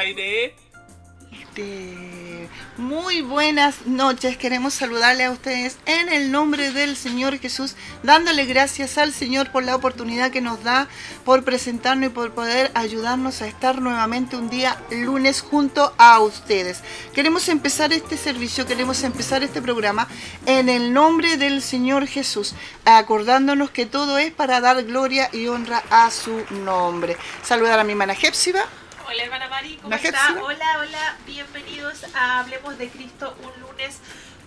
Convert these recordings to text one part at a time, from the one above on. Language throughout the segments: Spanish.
aire. Muy buenas noches, queremos saludarle a ustedes en el nombre del Señor Jesús, dándole gracias al Señor por la oportunidad que nos da, por presentarnos y por poder ayudarnos a estar nuevamente un día lunes junto a ustedes. Queremos empezar este servicio, queremos empezar este programa en el nombre del Señor Jesús, acordándonos que todo es para dar gloria y honra a su nombre. Saludar a mi hermana Jepsiba. Hola hermana Mari, ¿cómo está? Hola, hola, bienvenidos a Hablemos de Cristo un lunes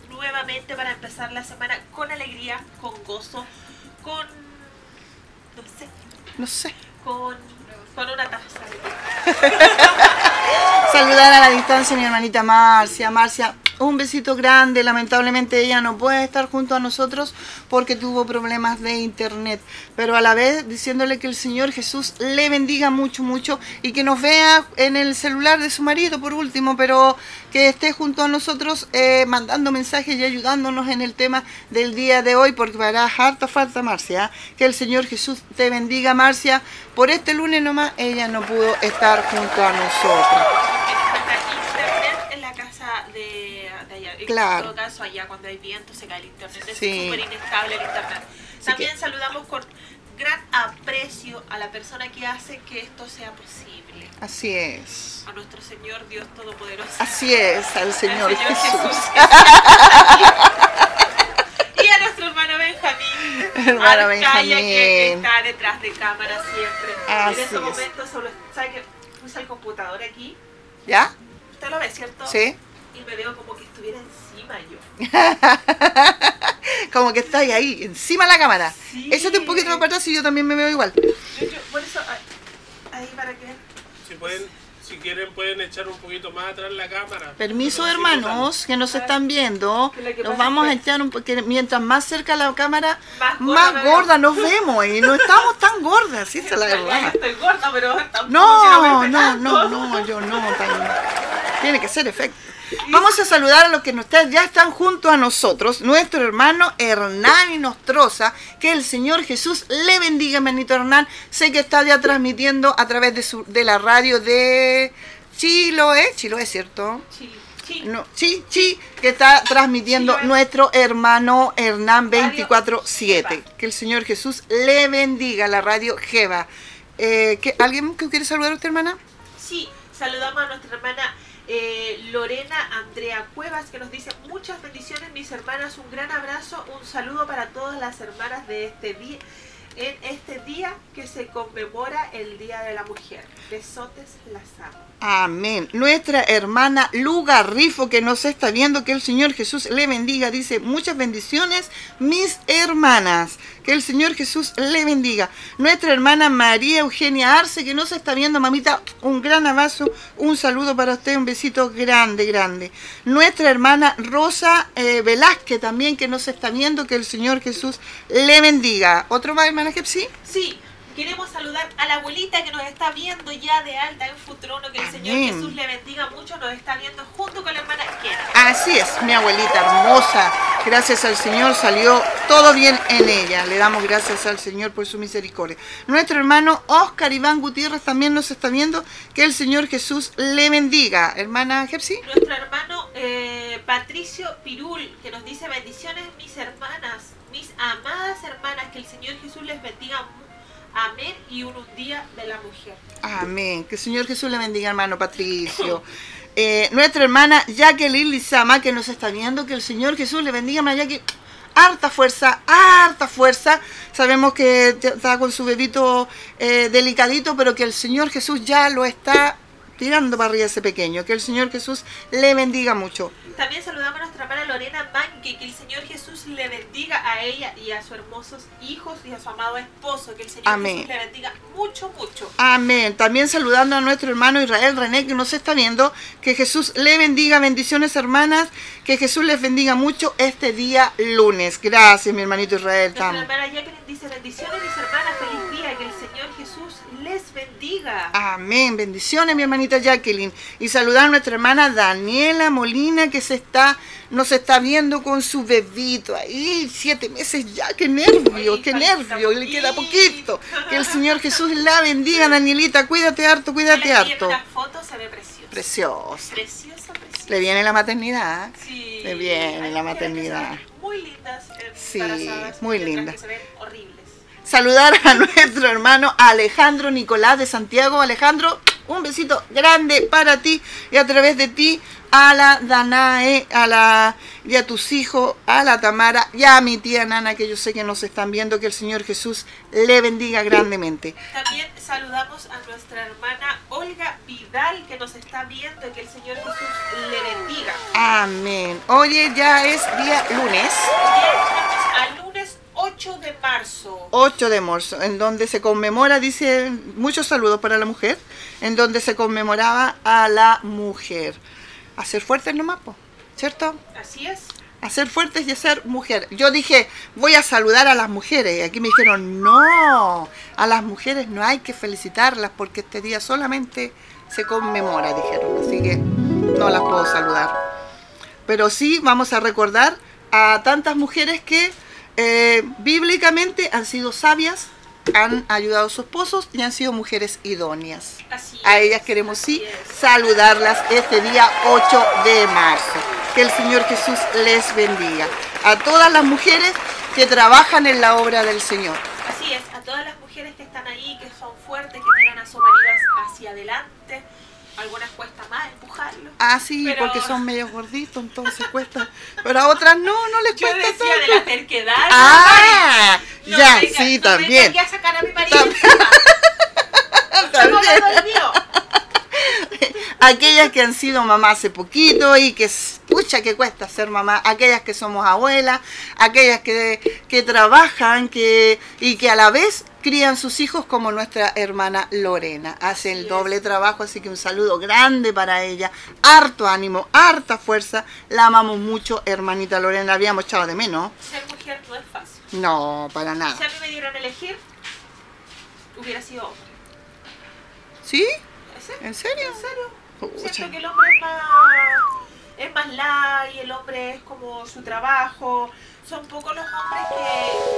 nuevamente para empezar la semana con alegría, con gozo, con... no sé. No sé. Con, con una taza Saludar a la distancia mi hermanita Marcia. Marcia, un besito grande. Lamentablemente ella no puede estar junto a nosotros porque tuvo problemas de internet. Pero a la vez diciéndole que el Señor Jesús le bendiga mucho, mucho y que nos vea en el celular de su marido por último, pero que esté junto a nosotros eh, mandando mensajes y ayudándonos en el tema del día de hoy porque para harta falta Marcia. Que el Señor Jesús te bendiga Marcia. Por este lunes nomás ella no pudo estar junto a nosotros. Claro. En todo caso, allá cuando hay viento se cae el internet. Es súper inestable el internet. También saludamos con gran aprecio a la persona que hace que esto sea posible. Así es. A nuestro Señor Dios Todopoderoso. Así es, al Señor, Jesús. y a nuestro hermano Benjamín. Hermano Benjamín. que está detrás de cámara siempre. en este momento solo, ¿sabe que puse el computador aquí? ¿Ya? ¿Usted lo ve, cierto? Sí y me veo como que estuviera encima yo. como que está ahí, encima de la cámara. Sí. Échate un poquito para atrás y yo también me veo igual. Yo, yo, por eso, ahí para que... Si pueden, si quieren pueden echar un poquito más atrás la cámara. Permiso hermanos que nos están viendo, nos vamos a echar un poquito, mientras más cerca la cámara, más, gorda, nos vemos y no estamos tan gordas, sí, es la verdad. Estoy gorda, pero no, no, no, no, yo no, tiene que ser efecto. Vamos a saludar a los que ya están junto a nosotros, nuestro hermano Hernán y Nostroza, que el Señor Jesús le bendiga, hermanito Hernán. Sé que está ya transmitiendo a través de, su, de la radio de Chiloé, Chiloé, ¿cierto? Sí. No, sí, sí, que está transmitiendo nuestro hermano Hernán 24-7. Que el Señor Jesús le bendiga, la radio Jeva. Eh, ¿Alguien que quiere saludar a usted, hermana? Sí, saludamos a nuestra hermana eh, Lorena Andrea Cuevas que nos dice muchas bendiciones mis hermanas, un gran abrazo, un saludo para todas las hermanas de este día en este día que se conmemora el Día de la Mujer. Besotes las amo. Amén. Nuestra hermana Luga Rifo que nos está viendo, que el Señor Jesús le bendiga, dice muchas bendiciones, mis hermanas. Que el Señor Jesús le bendiga. Nuestra hermana María Eugenia Arce que nos está viendo, mamita, un gran abrazo, un saludo para usted, un besito grande, grande. Nuestra hermana Rosa eh, Velázquez también que nos está viendo, que el Señor Jesús le bendiga. ¿Otro más, hermana Sí. Sí. Queremos saludar a la abuelita que nos está viendo ya de alta en Futrono, que el Señor Jesús le bendiga mucho, nos está viendo junto con la hermana Kena. Así es, mi abuelita hermosa. Gracias al Señor salió todo bien en ella. Le damos gracias al Señor por su misericordia. Nuestro hermano Oscar Iván Gutiérrez también nos está viendo. Que el Señor Jesús le bendiga. Hermana Jepsi. Nuestro hermano eh, Patricio Pirul, que nos dice bendiciones mis hermanas, mis amadas hermanas, que el Señor Jesús les bendiga mucho Amén y un día de la mujer. Amén. Que el Señor Jesús le bendiga, hermano Patricio. Eh, nuestra hermana Jacqueline Lizama, que nos está viendo, que el Señor Jesús le bendiga, hermana Jacqueline. Harta fuerza, harta fuerza. Sabemos que está con su bebito eh, delicadito, pero que el Señor Jesús ya lo está tirando para arriba ese pequeño. Que el Señor Jesús le bendiga mucho. También saludamos a nuestra hermana Lorena Manque, que el Señor Jesús le bendiga a ella y a sus hermosos hijos y a su amado esposo. Que el Señor Jesús le bendiga mucho, mucho. Amén. También saludando a nuestro hermano Israel René, que nos está viendo. Que Jesús le bendiga. Bendiciones, hermanas. Que Jesús les bendiga mucho este día lunes. Gracias, mi hermanito Israel. Nuestra hermana Jacqueline dice bendiciones, mis hermanas. Feliz bendiga. Amén. Bendiciones, mi hermanita Jacqueline. Y saludar a nuestra hermana Daniela Molina, que se está, nos está viendo con su bebito ahí, siete meses ya. Qué nervio, Ay, qué nervio. Le queda poquito. Que el Señor Jesús la bendiga, Danielita. Cuídate harto, cuídate envié harto. una foto, se ve preciosa. Preciosa. Preciosa, preciosa. Le viene la maternidad. Sí. Le viene la maternidad. Muy lindas. eh, Sí, muy y otras linda. que se ven horribles. Saludar a nuestro hermano Alejandro Nicolás de Santiago. Alejandro, un besito grande para ti y a través de ti a la Danae, a la y a tus hijos, a la Tamara y a mi tía Nana que yo sé que nos están viendo, que el Señor Jesús le bendiga grandemente. También saludamos a nuestra hermana Olga Vidal que nos está viendo que el Señor Jesús le bendiga. Amén. Oye, ya es día lunes. Hoy al lunes 8 de marzo. 8 de marzo, en donde se conmemora, dice, muchos saludos para la mujer, en donde se conmemoraba a la mujer. A ser fuertes nomás, po, ¿cierto? Así es. A ser fuertes y a ser mujer. Yo dije, voy a saludar a las mujeres. Y aquí me dijeron, no, a las mujeres no hay que felicitarlas porque este día solamente se conmemora, dijeron. Así que no las puedo saludar. Pero sí vamos a recordar a tantas mujeres que eh, bíblicamente han sido sabias, han ayudado a sus esposos y han sido mujeres idóneas. Así A ellas queremos sí es. saludarlas este día 8 de marzo. Que el Señor Jesús les bendiga. A todas las mujeres que trabajan en la obra del Señor. Así es, a todas las mujeres que están ahí, que son fuertes, que tiran a su marido hacia adelante. Algunas cuesta más empujarlo. Ah, sí, Pero- porque son medio gorditos, entonces cuesta. Pero a otras no, no les Yo cuesta decía de tanto. la terquedad. Ah, no, ya, venga, sí, no también. a sacar a mi marido También. aquellas que han sido mamá hace poquito y que, pucha, que cuesta ser mamá, aquellas que somos abuelas, aquellas que, que trabajan que, y que a la vez crían sus hijos como nuestra hermana Lorena. Hace el doble trabajo, así que un saludo grande para ella, harto ánimo, harta fuerza, la amamos mucho, hermanita Lorena, la habíamos echado de menos. Ser mujer no es fácil. No, para nada. Si a mí me dieran a elegir, hubiera sido hombre. ¿Sí? ¿En serio? ¿En serio? Pucha. Siento que el hombre es más, es más light, el hombre es como su trabajo. Son pocos los hombres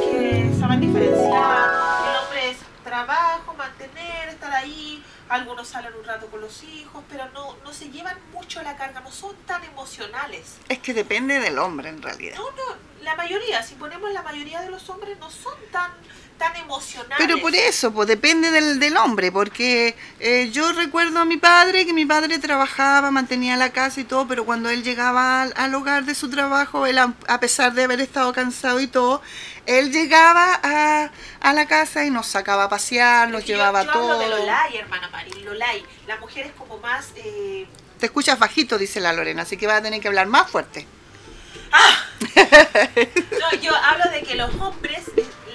que, que saben diferenciar. El hombre es trabajo, mantener, estar ahí. Algunos salen un rato con los hijos, pero no, no se llevan mucho la carga, no son tan emocionales. Es que depende del hombre en realidad. No, no, la mayoría, si ponemos la mayoría de los hombres, no son tan, tan emocionales. Pero por eso, pues depende del, del hombre, porque eh, yo recuerdo a mi padre, que mi padre trabajaba, mantenía la casa y todo, pero cuando él llegaba al, al hogar de su trabajo, él a, a pesar de haber estado cansado y todo, él llegaba a, a la casa y nos sacaba a pasear, nos yo- llevaba yo, todo. hablo de Lolay, hermana Mari, Lolay. La mujer es como más... eh, Te escuchas bajito, dice la Lorena, así que vas a tener que hablar más fuerte. No, yo hablo de que los hombres,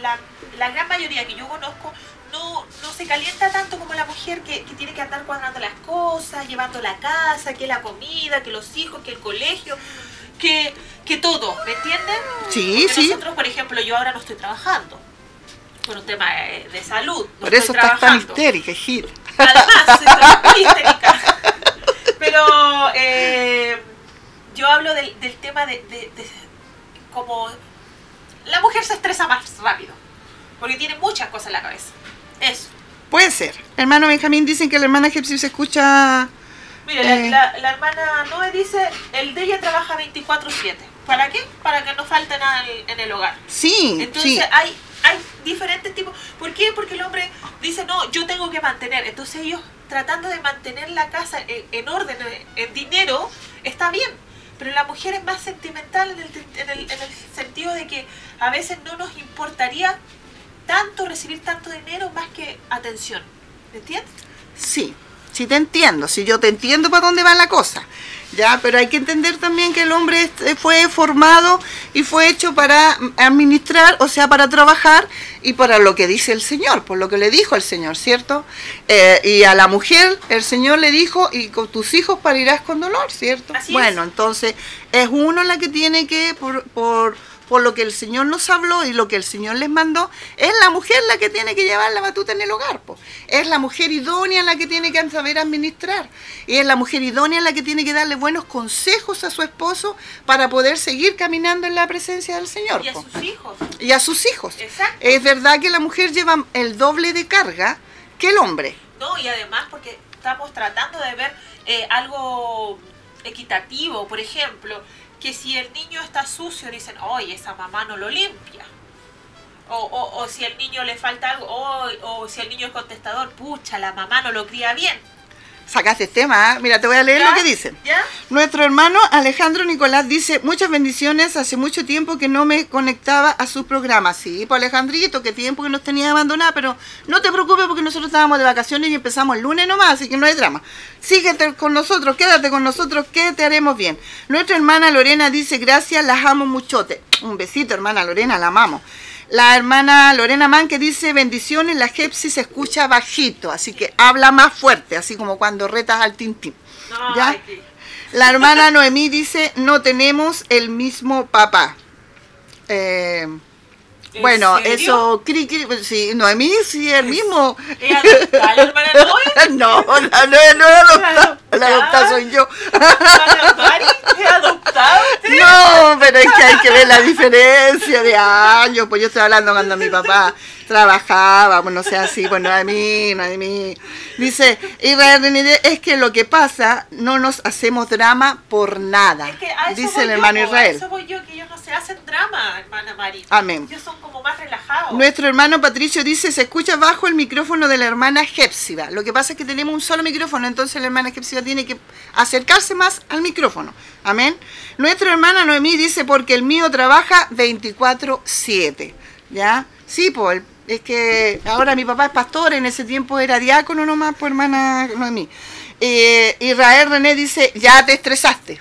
la, la gran mayoría que yo conozco, no, no se calienta tanto como la mujer que, que tiene que andar cuadrando las cosas, llevando la casa, que la comida, que los hijos, que el colegio, que, que todo, ¿me entienden? Sí, Porque sí. Nosotros, por ejemplo, yo ahora no estoy trabajando por un tema de, de salud. no Por eso estás tan histérica, hijita. Además, estoy muy histérica. Pero eh, yo hablo del, del tema de, de- de como la mujer se estresa más rápido, porque tiene muchas cosas en la cabeza. Eso. Puede ser. Hermano Benjamín, dicen que la hermana Gepsi se escucha... Mire, Eh. la, la- la hermana Noé dice, el de ella trabaja 24/7. ¿Para qué? Para que no falte nada en el, hogar. Sí, Entonces sí. hay, hay diferentes tipos. ¿Por qué? Porque el hombre dice, no, yo tengo que mantener. Entonces ellos tratando de mantener la casa en, en orden, en, en dinero, está bien. Pero la mujer es más sentimental en el, en, el, en el sentido de que a veces no nos importaría tanto recibir tanto dinero más que atención. ¿Me entiendes? Sí, sí te entiendo, sí yo te entiendo para dónde va la cosa. Ya, pero hay que entender también que el hombre este, fue formado y fue hecho para administrar, o sea, para trabajar y para lo que dice el Señor, por lo que le dijo el Señor, ¿cierto? Eh, y a la mujer el Señor le dijo, y con tus hijos parirás con dolor, ¿cierto? Así es. bueno, entonces es uno la que tiene que, por, por, por lo que el Señor nos habló y lo que el Señor les mandó, es la mujer la que tiene que llevar la batuta en el hogar. po. Es la mujer idónea la que tiene que saber administrar. Y es la mujer idónea la que tiene que darle buenos consejos a su esposo para poder seguir caminando en la presencia del Señor. Y a sus hijos. Y a sus hijos. Exacto. Es verdad que la mujer lleva el doble de carga que el hombre. No, y además porque estamos tratando de ver eh, algo equitativo, por ejemplo, que si el niño está sucio, dicen, oye, esa mamá no lo limpia. O, o, o si al niño le falta algo, "Oy", o si el niño es contestador, pucha, la mamá no lo cría bien. Sacaste tema, ¿ah? mira, te voy a leer ¿Ya? lo que dicen. ¿Ya? Nuestro hermano Alejandro Nicolás dice, muchas bendiciones, hace mucho tiempo que no me conectaba a sus programas. Sí, pues Alejandrito, que tiempo que nos tenía abandonada, pero no te preocupes porque nosotros estábamos de vacaciones y empezamos el lunes nomás, así que no hay drama. Síguete con nosotros, quédate con nosotros, que te haremos bien. Nuestra hermana Lorena dice, gracias, las amo muchote. Un besito, hermana Lorena, la amamos. La hermana Lorena Man que dice bendiciones, la Jepsi se escucha bajito, así que habla más fuerte, así como cuando retas al tintín. La hermana Noemí dice, no tenemos el mismo papá. Eh, ¿En bueno, serio? eso, cri, cri, sí, Noemí sí, el mismo. No, la no, no es adoptada, la adoptada soy yo. ¿Hermana Mari? ¿Es adoptada usted? No, pero es que hay que ver la diferencia de años. Pues yo estoy hablando cuando mi papá trabajaba, pues no sea así, pues no de mí, de mí. Dice, Israel René, es que lo que pasa, no nos hacemos drama por nada. Es que a eso Dice voy el yo, hermano A Israel. eso voy yo, que ellos no se hacen drama, hermana Mari. Amén. Ellos son como más relajados. Nuestro hermano Patricio dice, se escucha bajo el micrófono de la hermana Hepsiba. Lo que pasa es que tenemos un solo micrófono, entonces la hermana Hepsiba tiene que acercarse más al micrófono. Amén. Nuestra hermana Noemí dice, porque el mío trabaja 24/7. ¿Ya? Sí, pues, es que ahora mi papá es pastor, en ese tiempo era diácono nomás, pues hermana Noemí. Eh, Israel René dice, ya te estresaste.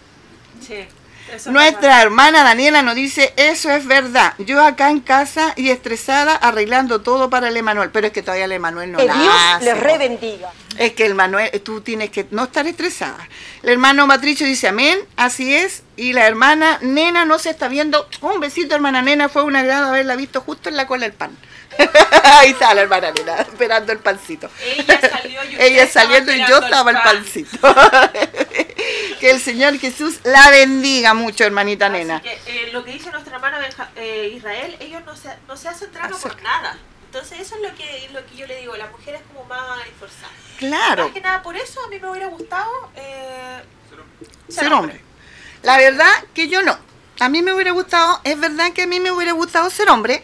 Sí, eso Nuestra hermana Daniela nos dice, eso es verdad. Yo acá en casa y estresada arreglando todo para el Emanuel. Pero es que todavía el Emanuel no Que Dios nace, les rebendiga. Es que el Manuel, tú tienes que no estar estresada. El hermano Patricio dice, amén, así es. Y la hermana Nena no se está viendo. Un besito, hermana Nena, fue un agrado haberla visto justo en la cola del pan. Ahí está la hermana Nena, esperando el pancito. Ella salió y Ella saliendo y yo el estaba el pan. pancito. que el Señor Jesús la bendiga mucho, hermanita Así Nena. que, eh, lo que dice nuestro hermano Benja- eh, Israel, ellos no se, no se hacen drama por nada. Entonces eso es lo que, lo que yo le digo, la mujer es como más esforzada. Claro, Más que nada por eso a mí me hubiera gustado eh, ser hombre. La verdad que yo no. A mí me hubiera gustado, es verdad que a mí me hubiera gustado ser hombre,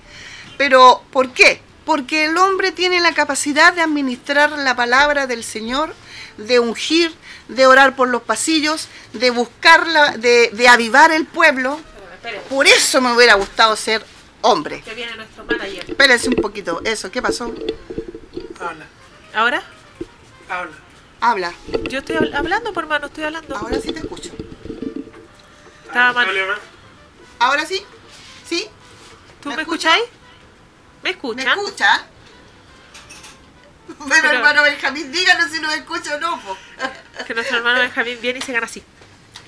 pero ¿por qué? Porque el hombre tiene la capacidad de administrar la palabra del Señor, de ungir, de orar por los pasillos, de buscarla, de, de avivar el pueblo. Por eso me hubiera gustado ser hombre. que viene nuestro manager. Espérense un poquito, eso, ¿qué pasó? Habla, ¿Ahora? habla. Habla, Yo estoy habl- hablando, por hermano, estoy hablando. ahora sí te escucho. Estaba mal. ¿Ahora sí? ¿Sí? ¿Tú ¿Me me, escucháis? ¿Me ¿Me escuchan? escucha? Pero, Pero- hermano Benjamín, díganos si nos escucha o no. po. Que nuestro hermano Benjamín viene y se gana así.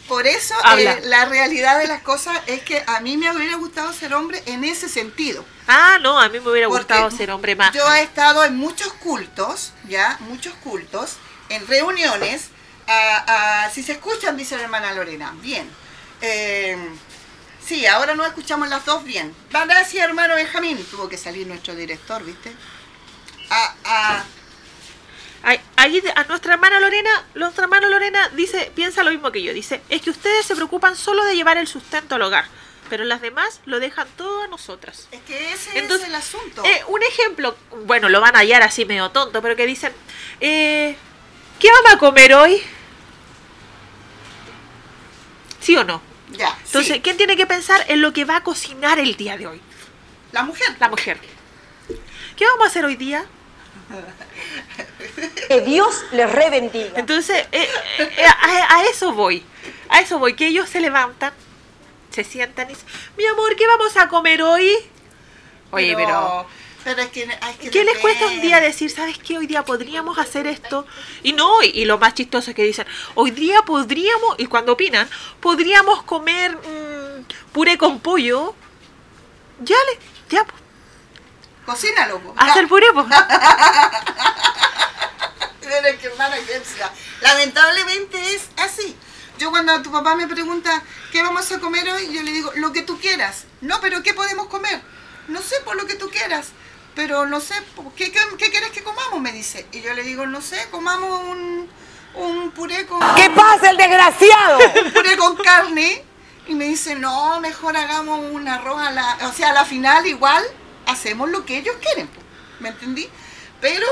Por eso Habla. eh, la realidad de las cosas es que a mí me hubiera gustado ser hombre en ese sentido. Ah, no, a mí me hubiera Porque gustado ser hombre más. Yo he estado en muchos cultos, ya, muchos cultos, en reuniones. a- a- si se escuchan, dice la hermana Lorena. Bien. Eh, sí, ahora no escuchamos las dos bien. Gracias, hermano Benjamín. Tuvo que salir nuestro director, ¿viste? Ah, ah, Ahí, ahí de- a nuestra hermana Lorena, nuestra hermana Lorena dice, piensa lo mismo que yo, dice, es que ustedes se preocupan solo de llevar el sustento al hogar, pero las demás lo dejan todo a nosotras. es que ese Entonces, es el asunto. Eh, un ejemplo, bueno, lo van a hallar así medio tonto, pero que dicen, eh, ¿qué vamos a comer hoy? ¿Sí o no? Ya, Entonces, sí, ¿quién tiene que pensar en lo que va a cocinar el día de hoy? la mujer. La mujer. ¿Qué vamos a hacer hoy día? Que Dios les rebendiga. Entonces, eh, eh, a, a eso voy. A eso voy. Que ellos se levantan, se sientan y dicen, mi amor, ¿qué vamos a comer hoy? Oye, pero... pero es que, es que ¿Qué les cuesta un día decir, sabes qué, hoy día podríamos hacer esto? Y no, y, y lo más chistoso es que dicen, hoy día podríamos, y cuando opinan, podríamos comer mm, puré con pollo. Ya le, ya, pues. Cocínalo, po. Haz el puré, pues. Lamentablemente es así. Yo cuando tu papá me pregunta qué vamos a comer hoy, yo le digo lo que tú quieras. No, pero ¿qué podemos comer? No sé, por lo que tú quieras. Pero no sé, ¿qué, qué, qué quieres que comamos? Me dice. Y yo le digo, no sé, comamos un, un puré con... ¿Qué pasa, el desgraciado? un puré con carne y me dice, no, mejor hagamos un arroz a la... O sea, a la final igual hacemos lo que ellos quieren, ¿me entendí? Pero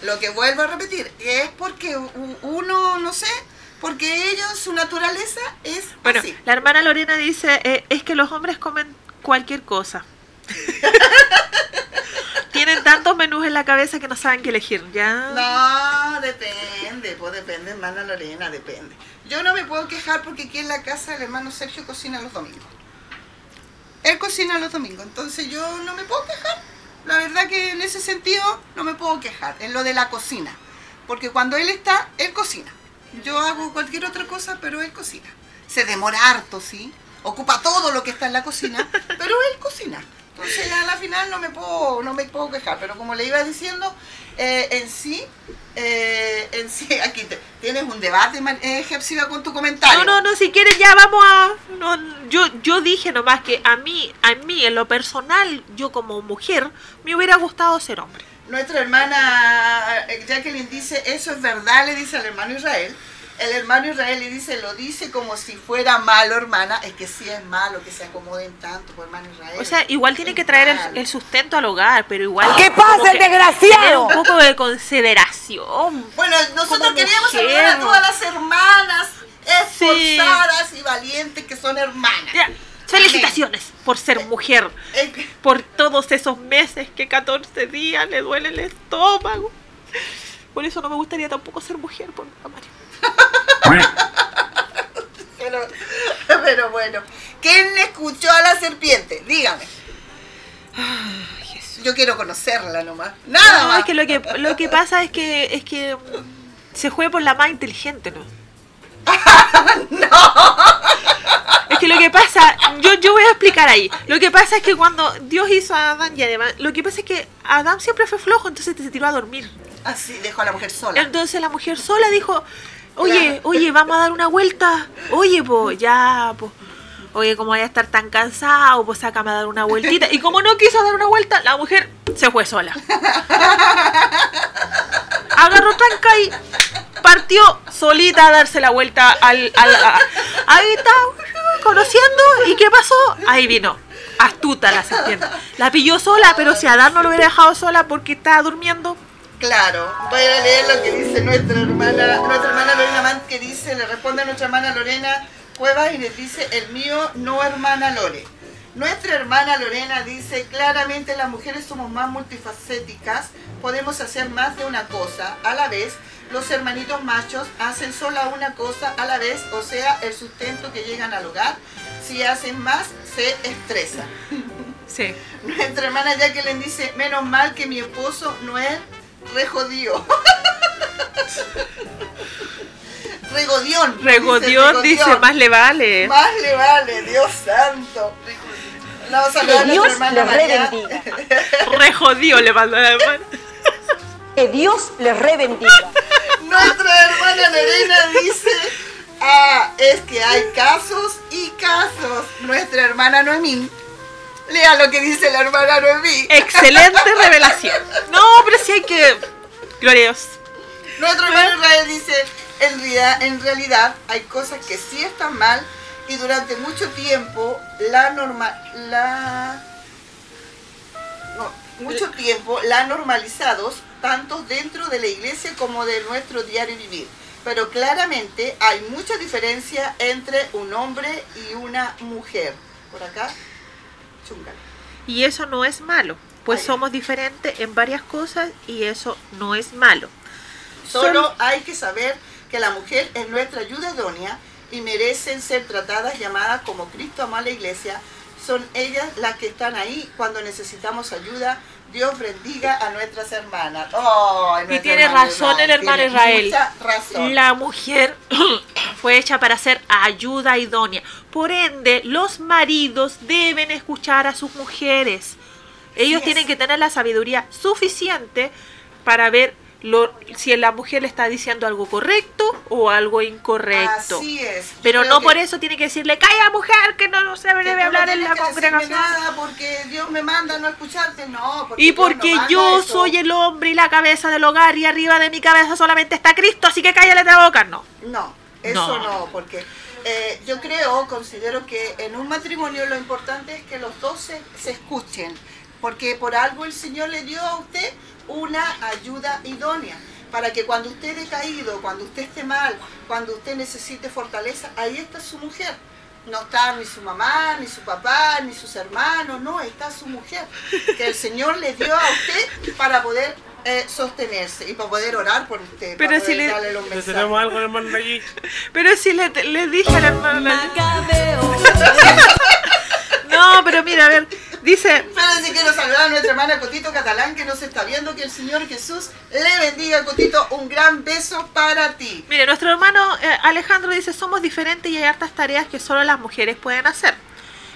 lo que vuelvo a repetir es porque uno, no sé, porque ellos, su naturaleza es Bueno, así. la hermana Lorena dice, eh, es que los hombres comen cualquier cosa. Tienen tantos menús en la cabeza que no saben qué elegir, ¿ya? No, depende, pues depende, hermana Lorena, depende. Yo no me puedo quejar porque aquí en la casa el hermano Sergio cocina los domingos. Él cocina los domingos, entonces yo no me puedo quejar. La verdad que en ese sentido no me puedo quejar, en lo de la cocina. Porque cuando él está, él cocina. Yo hago cualquier otra cosa, pero él cocina. Se demora harto, sí. Ocupa todo lo que está en la cocina, pero él cocina. Entonces ya a la final no me puedo, no me puedo quejar. Pero como le iba diciendo, eh, en sí, eh, en sí, aquí te- tienes un debate, man- eh, con tu comentario. No, no, no, si quieres ya vamos a... no, yo, yo dije nomás que a mí, a mí, en lo personal, yo como mujer, me hubiera gustado ser hombre. Nuestra hermana eh, Jacqueline dice, eso es verdad, le dice al hermano Israel. El hermano Israel le dice, lo dice como si fuera malo, hermana. Es que sí es malo que se acomoden tanto, por hermano Israel. O sea, igual tiene que traer el, el sustento al hogar, pero igual... ¿Qué pasa, el desgraciado? Tener un poco de consideración. Bueno, nosotros queríamos saludar a todas las hermanas esforzadas y valientes que son hermanas. Ya, felicitaciones por ser mujer. Eh, por todos esos meses que 14 días le duele el estómago. Por eso no me gustaría tampoco ser mujer, por Mario. Pero, pero bueno, ¿quién escuchó a la serpiente? Dígame. Yo quiero conocerla nomás. Nada No, más. es que lo que lo que pasa es que es que se juega por la más inteligente, ¿no? Es que lo que pasa, yo, yo voy a explicar ahí. Lo que pasa es que cuando Dios hizo a Adán y además, lo que pasa es que Adán siempre fue flojo, entonces se tiró a dormir. Así dejó a la mujer sola. Entonces la mujer sola dijo, oye, oye, vamos a dar una vuelta. Oye, pues, ya, pues. Oye, como voy a estar tan cansado, pues sácame a dar una vueltita. Y como no quiso dar una vuelta, la mujer se fue sola. Agarró tranca y partió solita a darse la vuelta al... al- a- ahí está, conociendo. ¿Y qué pasó? Ahí vino. Astuta la serpiente. La pilló sola, pero si Adán no lo hubiera dejado sola porque estaba durmiendo, Claro, voy a leer lo que dice nuestra hermana, nuestra hermana Lorena Mant, que dice, le responde a nuestra hermana Lorena Cuevas y le dice, el mío no hermana Lore. Nuestra hermana Lorena dice, claramente las mujeres somos más multifacéticas, podemos hacer más de una cosa a la vez. Los hermanitos machos hacen sola una cosa a la vez, o sea, el sustento que llegan al hogar. Si hacen más, se estresan. sí. Nuestra hermana Jacqueline dice, menos mal que mi esposo no es re jodido. Regodión. Regodión dice, más le vale. Más le vale, Dios santo. No, saludar a Dios hermana les María. rebendiga. Re jodido le mandó la hermana. Que Dios les rebendiga. Nuestra hermana Lorena dice, ah, es que hay casos y casos. Nuestra hermana Noemí, lea lo que dice la hermana Noemí. Excelente revelación. No, pero sí hay que. Gloria a Dios. Nuestro hermano Israel dice, en realidad, en realidad hay cosas que sí están mal y durante mucho tiempo la norma, la no, mucho tiempo la normalizados tanto dentro de la iglesia como de nuestro diario vivir. Pero claramente hay mucha diferencia entre un hombre y una mujer. Por acá, chunga. Y eso no es malo. Pues Ay. somos diferentes en varias cosas y eso no es malo. Solo hay que saber que la mujer es nuestra ayuda idónea y merecen ser tratadas, llamadas como Cristo amó a la iglesia. Son ellas las que están ahí cuando necesitamos ayuda. Dios bendiga a nuestras hermanas. Oh, Y tiene hermana razón el hermano tiene Israel. Razón. La mujer fue hecha para ser ayuda idónea. Por ende, los maridos deben escuchar a sus mujeres. Ellos tienen que tener la sabiduría suficiente para ver lo- si la mujer le está diciendo algo correcto o algo incorrecto. Así es. Pero no por eso tiene que decirle, calla mujer, que no, no se debe no hablar en la congregación. nada porque Dios me manda a no escucharte, no. Porque Y no porque manda yo eso. soy el hombre y la cabeza del hogar y arriba de mi cabeza solamente está Cristo, así que cállale la boca, no. No, eso No. no, porque eh, yo creo, considero que en un matrimonio lo importante es que los dos se, se escuchen, porque por algo el Señor le dio a usted una ayuda idónea, para que cuando usted esté caído, cuando usted esté mal, cuando usted necesite fortaleza, ahí está su mujer. No está ni su mamá, ni su papá, ni sus hermanos, no, está su mujer, que el Señor le dio a usted para poder eh, sostenerse y para poder orar por usted, Pero para si poder le- darle los ¿Le mensajes. tenemos algo, hermano, allí? Pero si le, le dije a la hermana... No, pero mira, a ver, dice... Pero sí quiero saludar a nuestra hermana Cotito Catalán que nos está viendo. Que el Señor Jesús le bendiga, Cotito. Un gran beso para ti. Mire, nuestro hermano eh, Alejandro dice, somos diferentes y hay hartas tareas que solo las mujeres pueden hacer.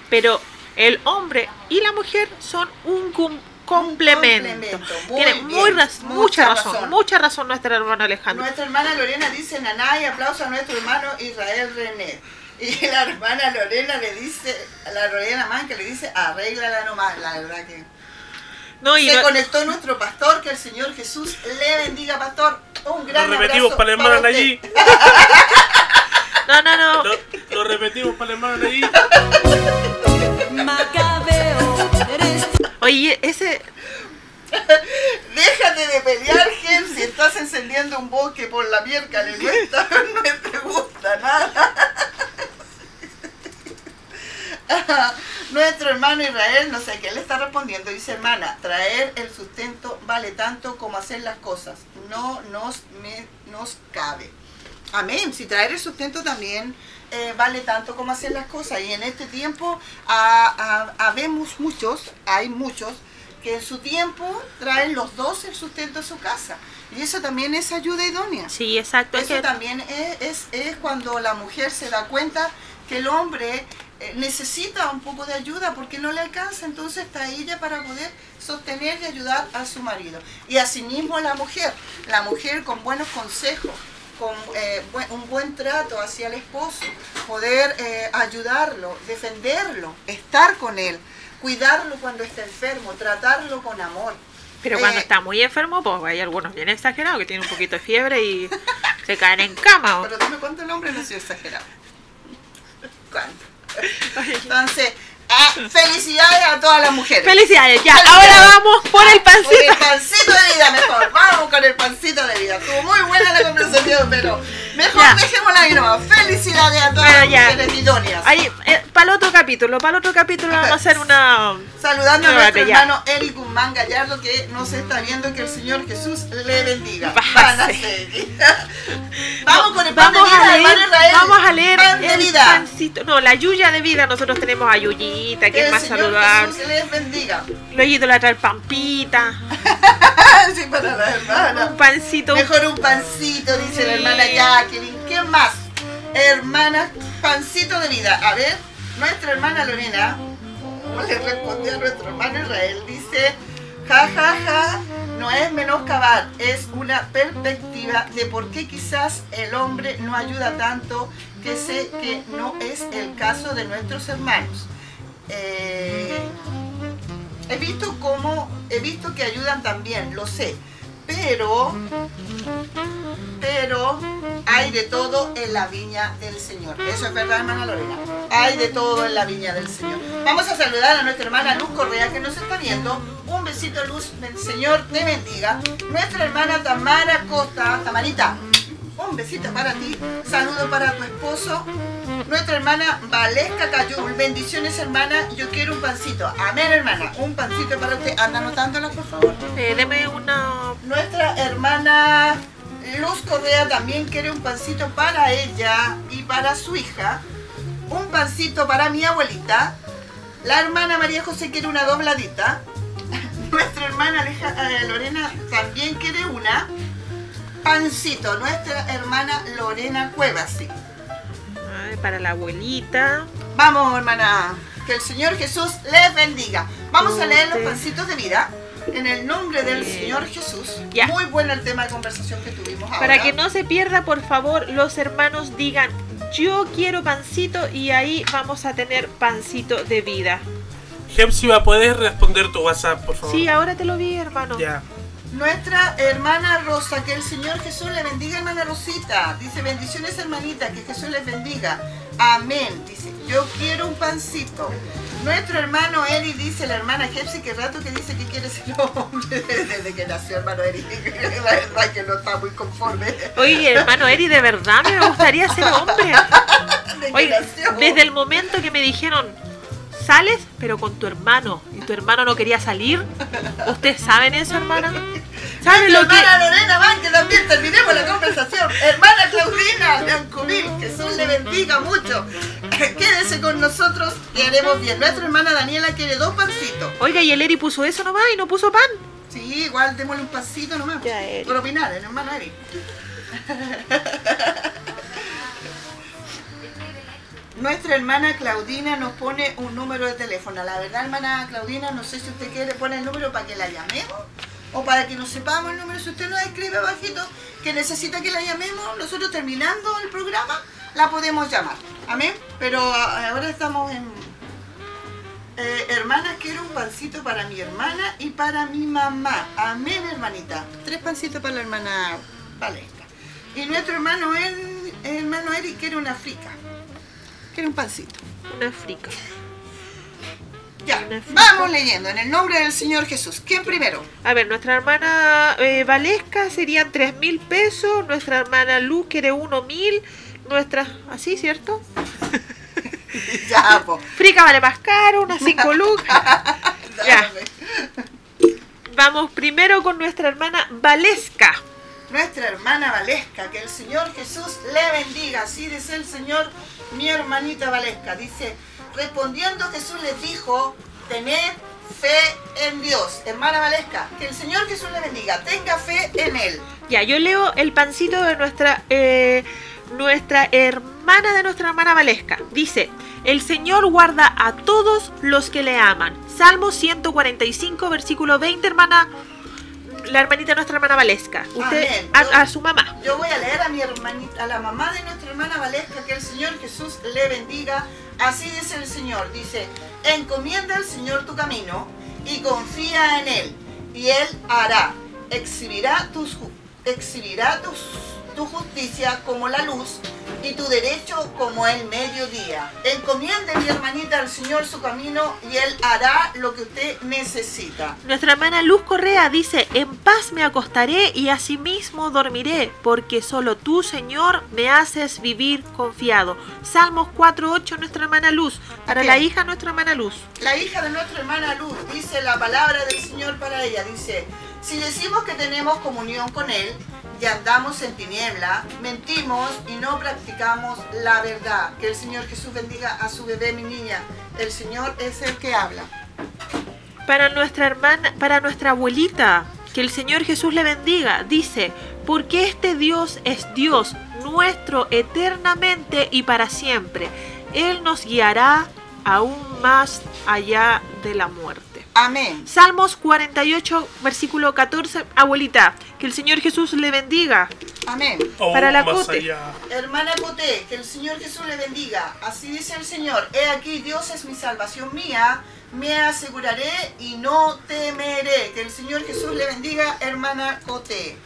Pero el hombre y la mujer son un cum- complemento. complemento, muy Tiene bien, muy raz- mucha mucha razón, razón. mucha razón nuestro hermano Alejandro. Nuestra hermana Lorena dice Naná y aplauso a nuestro hermano Israel René. Y la hermana Lorena le dice, la Lorena Manca le dice, arréglala nomás. La verdad que No, y se no- conectó nuestro pastor. Que el Señor Jesús le bendiga, pastor. Un gran Lo repetimos abrazo para la hermana usted. allí. no, no, no. Lo, lo repetimos para la hermana allí. Oye, ese... Déjate de pelear, Gem, si estás encendiendo un bosque por la miércoles, no, está- no te gusta nada. Nuestro hermano Israel, no sé qué le está respondiendo, dice hermana, traer el sustento vale tanto como hacer las cosas, no nos, me- nos cabe. Amén, si traer el sustento también eh, vale tanto como hacer las cosas. Y en este tiempo habemos muchos, hay muchos, que en su tiempo traen los dos el sustento a su casa. Y eso también es ayuda idónea. Sí, exacto. es Eso que- también es, es, es cuando la mujer se da cuenta que el hombre necesita un poco de ayuda porque no le alcanza, entonces está ella para poder sostener y ayudar a su marido. Y asimismo la mujer, la mujer con buenos consejos, con eh, un buen trato hacia el esposo, poder eh, ayudarlo, defenderlo, estar con él, cuidarlo cuando está enfermo, tratarlo con amor. Pero cuando Eh, está muy enfermo, pues hay algunos bien exagerados que tienen un poquito de fiebre y se caen en cama. Pero dime cuánto el hombre no soy exagerado. ¿Cuánto? Entonces, ah, felicidades a todas las mujeres. Felicidades, ya. Ahora vamos por el Por el pancito. pancito de vida, mejor. Vamos con el pancito de vida. Estuvo muy buena la conversación, pero mejor Ya. dejémosla ahí nomás. Felicidades a todas Bueno, las ya. mujeres idóneas. Ahí, para el otro capítulo, para el otro capítulo vamos a hacer una... Saludando a nuestro ya. hermano Eric Guzmán Gallardo que nos está viendo. Que el Señor Jesús le bendiga. Vamos con el pan Vamos de vida, a leer, Israel. vamos a leer Pan de el vida. pancito. No, la Yuya de vida. Nosotros tenemos a Yuyita, que Que es el más Señor saludable. Jesús les bendiga. Lo he ido a traer pampita, sí, para la hermana. un pancito. Mejor un pancito, dice la hermana Sí. Jacqueline. ¿Qué más? Hermana, pancito de vida. A ver, nuestra hermana Lorena, ¿cómo le respondió a nuestro hermano Israel? Dice, ja, ja, ja, no es menoscabar, es una perspectiva de por qué quizás el hombre no ayuda tanto, que sé que no es el caso de nuestros hermanos. Eh, he visto cómo, he visto que ayudan también, lo sé, pero pero hay de todo en la viña del Señor. Eso es verdad, hermana Lorena. Hay de todo en la viña del Señor. Vamos a saludar a nuestra hermana Luz Correa que nos está viendo. Un besito, Luz, Señor te bendiga. Nuestra hermana Tamara Costa, Tamarita, un besito para ti. Saludo para tu esposo. Nuestra hermana Valesca Cayul. Bendiciones, hermana. Yo quiero un pancito. Amén, hermana. Un pancito para usted. Anda anotándola, por favor. Eh, deme una... Nuestra hermana Luz Correa también quiere un pancito para ella y para su hija. Un pancito para mi abuelita. La hermana María José quiere una dobladita. Nuestra hermana Aleja- eh, Lorena también quiere una. Pancito, nuestra hermana Lorena Cuevas, sí. Bendiciones para la abuelita. Vamos, hermana. Que el Señor Jesús les bendiga. Vamos a leer los pancitos de vida. En el nombre del Bien. Señor Jesús. Ya. Muy bueno el tema de conversación que tuvimos ahora. Para que no se pierda, por favor, los hermanos digan, yo quiero pancito y ahí vamos a tener pancito de vida. Hepsiba, ¿puedes responder tu WhatsApp, por favor? Sí, ahora te lo vi, hermano. Ya. Nuestra hermana Rosa, que el Señor Jesús le bendiga, hermana Rosita. Dice, bendiciones, hermanita, que Jesús les bendiga. Amén. Dice, yo quiero un pancito. Nuestro hermano Eri dice, la hermana Jepsi, que rato que dice que quiere ser hombre desde que nació hermano Eri. La verdad que no está muy conforme. Oye, hermano Eri, de verdad me gustaría ser hombre. Oye, desde el momento que me dijeron, sales, pero con tu hermano, y tu hermano no quería salir, ¿ustedes saben eso, hermana? ¿Saben lo que...? hermana Lorena Van, que también terminemos la conversación. Hermana Claudina Biancumil, Jesús le bendiga mucho. Quédese con nosotros y haremos bien. Nuestra hermana Daniela quiere dos pancitos. Oiga, y el Eri puso eso nomás y no puso pan. Sí, igual démosle un pancito nomás. Ya, Eri. Por opinar, el hermano Eri. Nuestra hermana Claudina nos pone un número de teléfono. La verdad, hermana Claudina, no sé si usted quiere poner el número para que la llamemos o para que nos sepamos el número. Si usted nos escribe bajito que necesita que la llamemos, nosotros terminando el programa la podemos llamar. Amén. Pero a- ahora estamos en... Eh, hermana, quiero un pancito para mi hermana y para mi mamá. Amén, hermanita. Tres pancitos para la hermana Valesca. Y nuestro hermano, el, hermano Eric quiere una frica. Quiere un pancito. Una frica. Ya, Una frica. vamos leyendo. En el nombre del Señor Jesús. ¿Quién primero? A ver, nuestra hermana eh, Valesca serían 3 mil pesos, nuestra hermana Luz quiere 1 mil, nuestra... ¿Así, cierto? ya, po. Frica vale más caro, unas 5 lucas. Ya. Vamos primero con nuestra hermana Valesca. Nuestra hermana Valesca, que el Señor Jesús le bendiga. Así dice el Señor, mi hermanita Valesca. Dice, respondiendo Jesús les dijo, tened fe en Dios. Hermana Valesca, que el Señor Jesús le bendiga. Tenga fe en Él. Ya, yo leo el pancito de nuestra, eh, nuestra hermana de nuestra hermana Valesca. Dice, el Señor guarda a todos los que le aman. Salmo 145, versículo 20, hermana, la hermanita de nuestra hermana Valesca. Usted, Amén. a, Yo- a su mamá. Yo voy a leer a mi hermanita, a la mamá de nuestra hermana Valesca, que el Señor Jesús le bendiga. Así dice el Señor, dice, encomienda al Señor tu camino y confía en Él, y Él hará, exhibirá, tus, exhibirá tus, tu justicia como la luz y tu derecho como el mediodía. Encomiende mi hermanita al Señor su camino y Él hará lo que usted necesita. Nuestra hermana Luz Correa dice, en paz me acostaré y asimismo dormiré, porque solo tú, Señor, me haces vivir confiado. Salmos 4.8, nuestra hermana Luz. Para Ok. la hija, nuestra hermana Luz. La hija de nuestra hermana Luz dice la palabra del Señor para ella. Dice, si decimos que tenemos comunión con Él y andamos en tiniebla, mentimos y no practicamos la verdad. Que el Señor Jesús bendiga a su bebé, mi niña. El Señor es el que habla. Para nuestra hermana, para nuestra abuelita, que el Señor Jesús le bendiga. Dice, porque este Dios es Dios nuestro eternamente y para siempre. Él nos guiará aún más allá de la muerte. Amén. Salmos 48, versículo 14. Abuelita, que el Señor Jesús le bendiga. Amén. Aún Para la Cote. Hermana Coté, que el Señor Jesús le bendiga. Así dice el Señor, he aquí Dios es mi salvación mía, me aseguraré y no temeré. Que el Señor Jesús le bendiga, hermana Coté.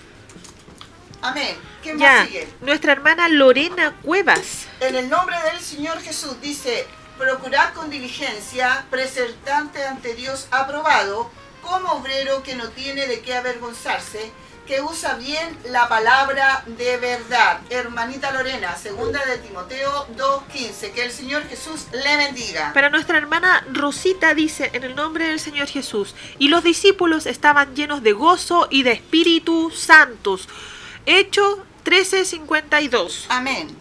Amén. ¿Quién Ya, más sigue? nuestra hermana Lorena Cuevas. En el nombre del Señor Jesús dice, procurad con diligencia, presentante ante Dios aprobado, como obrero que no tiene de qué avergonzarse, que usa bien la palabra de verdad. Hermanita Lorena, segunda de Timoteo 2.15, que el Señor Jesús le bendiga. Para nuestra hermana Rosita dice, en el nombre del Señor Jesús, y los discípulos estaban llenos de gozo y de Espíritu Santos. Hecho 1352. Amén.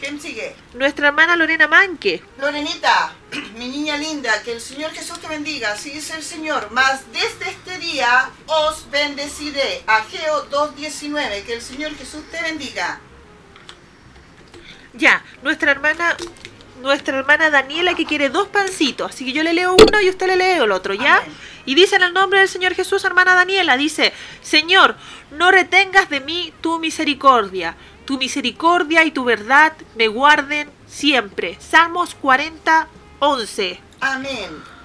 ¿Quién sigue? Nuestra hermana Lorena Manque. Lorenita, mi niña linda, que el Señor Jesús te bendiga, así dice el Señor, mas desde este día os bendeciré. Ageo 2.19, que el Señor Jesús te bendiga. Ya, nuestra hermana, nuestra hermana Daniela que quiere dos pancitos, así que yo le leo uno y usted le lee el otro, ¿ya? Amén. Y dice en el nombre del Señor Jesús, hermana Daniela, dice, Señor, no retengas de mí tu misericordia, tu misericordia y tu verdad me guarden siempre. Salmos 40, 11. Amén.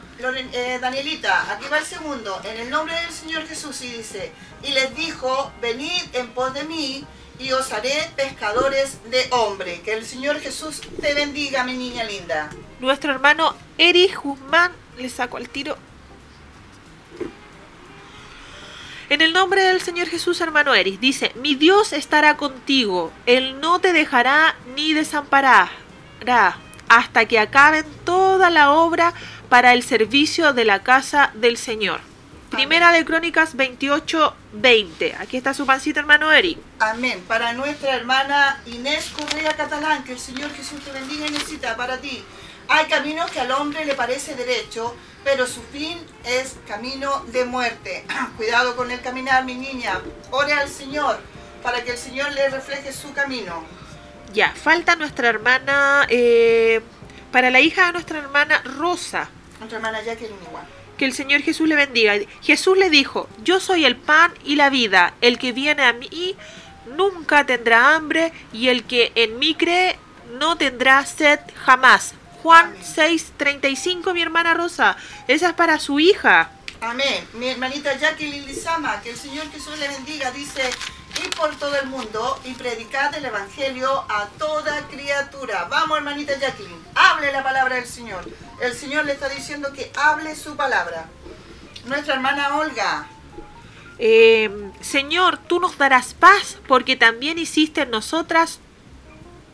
Eh, Danielita, aquí va el segundo. En el nombre del Señor Jesús y dice, y les dijo, venid en pos de mí y os haré pescadores de hombre. Que el Señor Jesús te bendiga, mi niña linda. Nuestro hermano Eric Guzmán, le saco al tiro. En el nombre del Señor Jesús, hermano Eric, dice, mi Dios estará contigo, Él no te dejará ni desamparará hasta que acaben toda la obra para el servicio de la casa del Señor. Primera de Crónicas 28, 20. Aquí está su pancita, hermano Eric. Amén. Para nuestra hermana Inés Correa Catalán, que el Señor Jesús te bendiga y necesita para ti. Hay caminos que al hombre le parece derecho, pero su fin es camino de muerte. Cuidado con el caminar, mi niña. Ore al Señor para que el Señor le refleje su camino. Ya, falta nuestra hermana, eh, para la hija de nuestra hermana Rosa. Nuestra hermana Jacqueline igual. Que el Señor Jesús le bendiga. Jesús le dijo, yo soy el pan y la vida. El que viene a mí nunca tendrá hambre y el que en mí cree no tendrá sed jamás. Juan Amén. 6:35, mi hermana Rosa. Esa es para su hija. Amén. Mi hermanita Jacqueline Lizama, que el Señor Jesús le bendiga, dice, ir por todo el mundo y predicad el Evangelio a toda criatura. Vamos, hermanita Jacqueline, hable la palabra del Señor. El Señor le está diciendo que hable su palabra. Nuestra hermana Olga, Eh, Señor, tú nos darás paz porque también hiciste en nosotras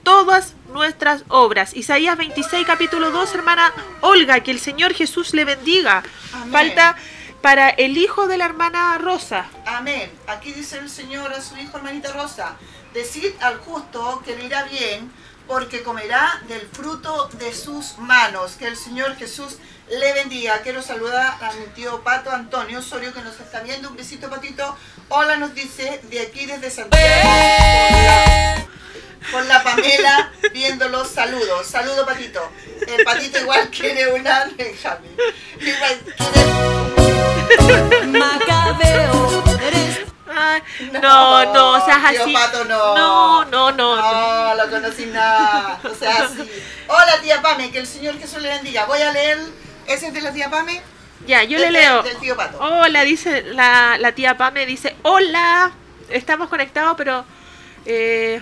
todas nuestras obras. Isaías 26, capítulo 2, hermana Olga, que el Señor Jesús le bendiga. Amén. Falta para el hijo de la hermana Rosa. amén. Aquí dice el Señor a su hijo, hermanita Rosa, decid al justo que le irá bien, porque comerá del fruto de sus manos. Que el Señor Jesús le bendiga. Quiero saludar a mi tío Pato Antonio Osorio que nos está viendo. Un besito, Patito. Hola, nos dice de aquí desde Santiago. Con la Pamela viéndolos. Saludos. Saludo, Patito. El Patito igual quiere una Benjamín. Igual quiere Macabeo, eres Ay, no, no, seas tío así. Pato, no. No, no, no. No, lo conocí nada. O sea, así. Hola, tía Pame, que el Señor Jesús le bendiga. Voy a leer. ¿Ese es de la tía Pame? Ya, yo le Este leo. Del tío Pato. Hola, dice la, la tía Pame, dice, hola, estamos conectados, pero eh,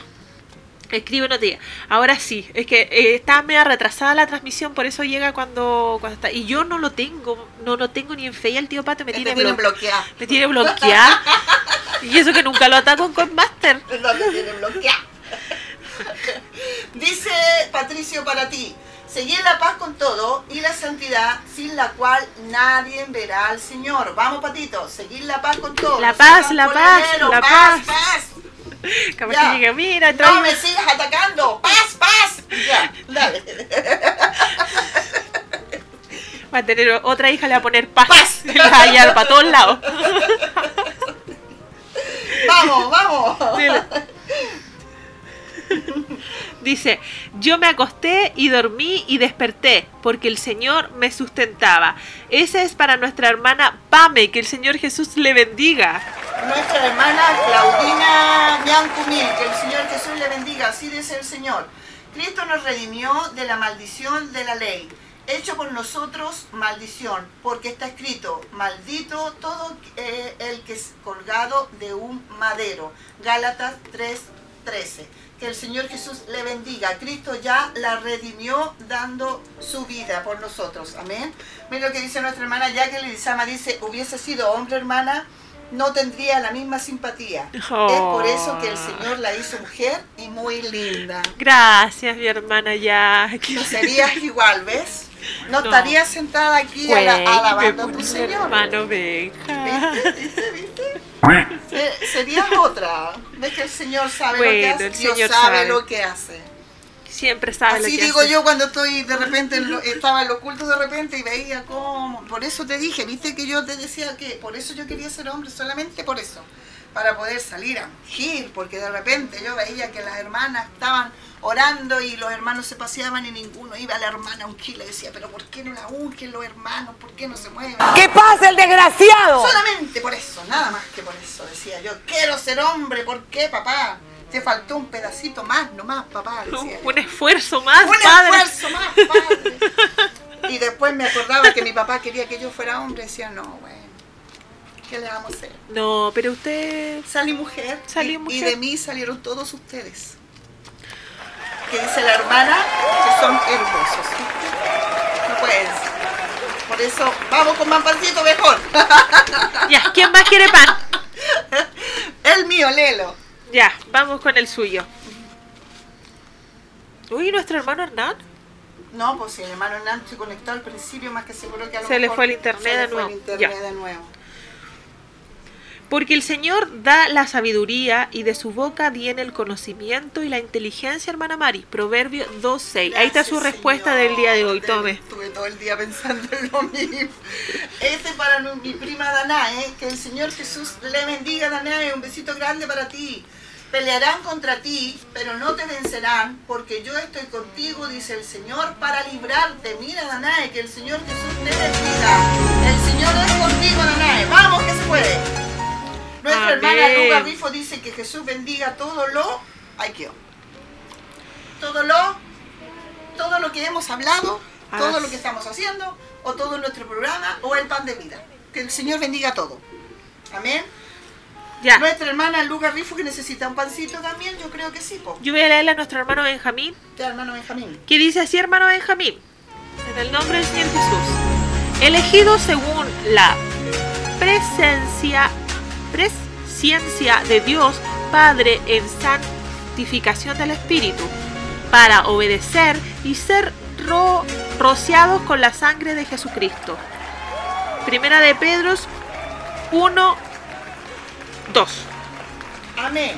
escribe una tía. Ahora sí, es que eh, está media retrasada la transmisión, por eso llega cuando, cuando está. Y yo no lo tengo, no lo tengo ni en fe y el tío Pato me Este tiene, tiene blo- bloqueado. me tiene bloqueada. y eso que nunca lo ataco con Master. No, me tiene bloqueado. Dice Patricio para ti. Seguir la paz con todo y la santidad sin la cual nadie verá al Señor. Vamos, Patito, seguir la paz con todo. La No paz, la paz, la paz. paz. paz. Capaz Ya. que mira, No me sigas atacando. Paz, paz. Ya, dale. va a tener otra hija, le va a poner paz. Paz. Y la va a hallar para todos lados. Vamos, vamos. Dile. Dice, yo me acosté y dormí y desperté, porque el Señor me sustentaba. Ese es para nuestra hermana Pame, que el Señor Jesús le bendiga. Nuestra hermana Claudina Biancumil, que el Señor Jesús le bendiga, así dice el Señor. Cristo nos redimió de la maldición de la ley, hecho por nosotros maldición, porque está escrito, maldito todo eh, el que es colgado de un madero. Gálatas 3:13. Que el Señor Jesús le bendiga. Cristo ya la redimió dando su vida por nosotros. Amén. Mira lo que dice nuestra hermana Jacqueline Lizama. Dice, hubiese sido hombre, hermana, no tendría la misma simpatía. Es por eso que el Señor la hizo mujer y muy linda. Gracias, mi hermana. No serías igual, ¿ves? No, No. estarías sentada aquí a la- alabando a tu Señor. hermano. ¿Viste? ¿Viste? ¿Viste? Se- Serías otra. ¿Ves que el Señor sabe lo que hace? el Dios Señor sabe, sabe. lo que hace. Siempre sabe lo que digo hace. yo cuando estoy de repente, en lo- estaba en lo oculto de repente y veía cómo. Por eso te dije, viste que yo te decía que por eso yo quería ser hombre, solamente por eso. para poder salir a ungir, porque de repente yo veía que las hermanas estaban orando y los hermanos se paseaban y ninguno iba a la hermana a ungir. Le decía, pero ¿por qué no la ungen los hermanos? ¿Por qué no se mueven? ¿Qué pasa el desgraciado? Solamente por eso, nada más que por eso, decía yo. Quiero ser hombre, ¿por qué, papá? Te faltó un pedacito más, nomás, papá. Decía yo. Un esfuerzo más, Un padre. esfuerzo más, padre. Y después me acordaba que mi papá quería que yo fuera hombre. Decía, no, bueno, ¿qué le vamos a hacer? No, pero usted. Salí mujer. Salí y, mujer. y de mí salieron todos ustedes. Que dice la hermana que son hermosos. No pueden ser. Por eso, vamos con más pancito mejor. Ya, ¿quién más quiere pan? El mío, Lelo. Ya, vamos con el suyo. Uy, nuestro hermano Hernán. No, pues si el hermano Hernán se conectó al principio, más que seguro que a lo Se le fue el internet se le fue el internet Ya. de nuevo. Porque el Señor da la sabiduría y de su boca viene el conocimiento y la inteligencia, hermana Mari. Proverbio 2.6. Ahí está su respuesta Señor. del día de hoy. Tome. Estuve todo el día pensando en lo mismo. Este para nu- mi prima Danae, que el Señor Jesús le bendiga, Danae. Un besito grande para ti. Pelearán contra ti, pero no te vencerán, porque yo estoy contigo, dice el Señor, para librarte. Mira, Danae, que el Señor Jesús te bendiga. El Señor es contigo, Danae. Vamos, que se puede. Nuestra Amén. hermana Luca Rifo dice que Jesús bendiga todo lo... Ay, qué todo lo todo lo que hemos hablado, todo lo que estamos haciendo, o todo nuestro programa, o el pan de vida. Que el Señor bendiga todo. Amén. Ya. Nuestra hermana Luca Rifo que necesita un pancito también, yo creo que sí, po. Yo voy a leerle a nuestro hermano Benjamín. Ya, hermano Benjamín. que dice así, hermano Benjamín, en el nombre del Señor Jesús, elegido según la presencia, presciencia de Dios Padre en santificación del Espíritu, para obedecer y ser ro- rociados con la sangre de Jesucristo. Primera de Pedro 1, 2. Amén.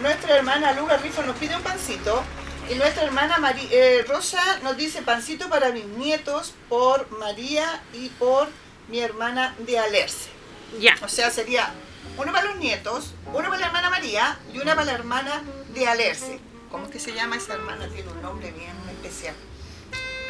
Nuestra hermana Luca Rifo nos pide un pancito. Y nuestra hermana eh, Rosa nos dice pancito para mis nietos por María y por mi hermana de Alerce. Ya. O sea, sería uno para los nietos, uno para la hermana María y una para la hermana de Alerce. ¿Cómo es que se llama esa hermana? Tiene un nombre bien especial.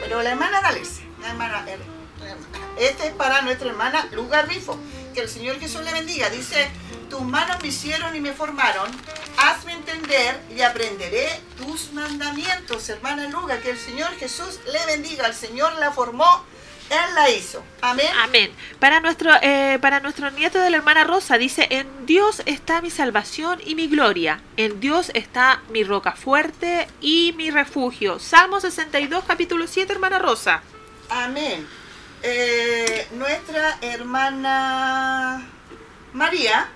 Pero la hermana de Alerce, la hermana, her- la hermana. Este es para nuestra hermana Luga Rifo. Que el Señor Jesús le bendiga. Dice, tus manos me hicieron y me formaron. Hazme entender y aprenderé tus mandamientos, hermana Luga. Que el Señor Jesús le bendiga. El Señor la formó, Él la hizo. Amén. Amén. Para nuestro, eh, para nuestro nieto de la hermana Rosa dice, en Dios está mi salvación y mi gloria. En Dios está mi roca fuerte y mi refugio. Salmo 62, capítulo 7, hermana Rosa. Amén. Eh, nuestra hermana María,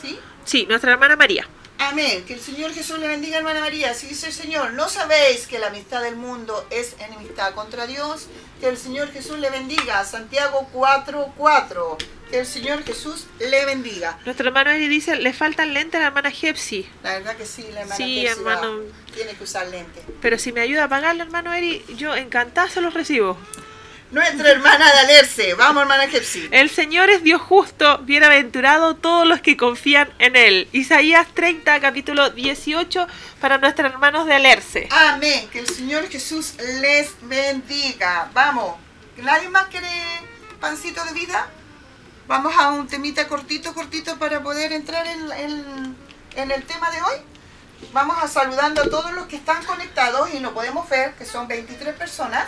¿sí? Sí, nuestra hermana María. Amén. Que el Señor Jesús le bendiga, hermana María. Así dice el Señor. ¿No sabéis que la amistad del mundo es enemistad contra Dios? Que el Señor Jesús le bendiga. Santiago 4:4. Que el Señor Jesús le bendiga. Nuestro hermano Eri dice, le faltan lentes a la hermana Jepsi. La verdad que sí, la hermana Sí, va- hermano. tiene que usar lente. Pero si me ayuda a pagarlo, hermano Eri, yo encantada se los recibo. Nuestra hermana de Alerce. Vamos, hermana Kepsi. El Señor es Dios justo, bienaventurado todos los que confían en Él. Isaías 30, capítulo 18, para nuestros hermanos de Alerce. Amén. Que el Señor Jesús les bendiga. Vamos. ¿Nadie más quiere pancito de vida? Vamos a un temita cortito, cortito para poder entrar en, en- en el tema de hoy. Vamos a saludando a todos los que están conectados y no podemos ver, que son 23 personas.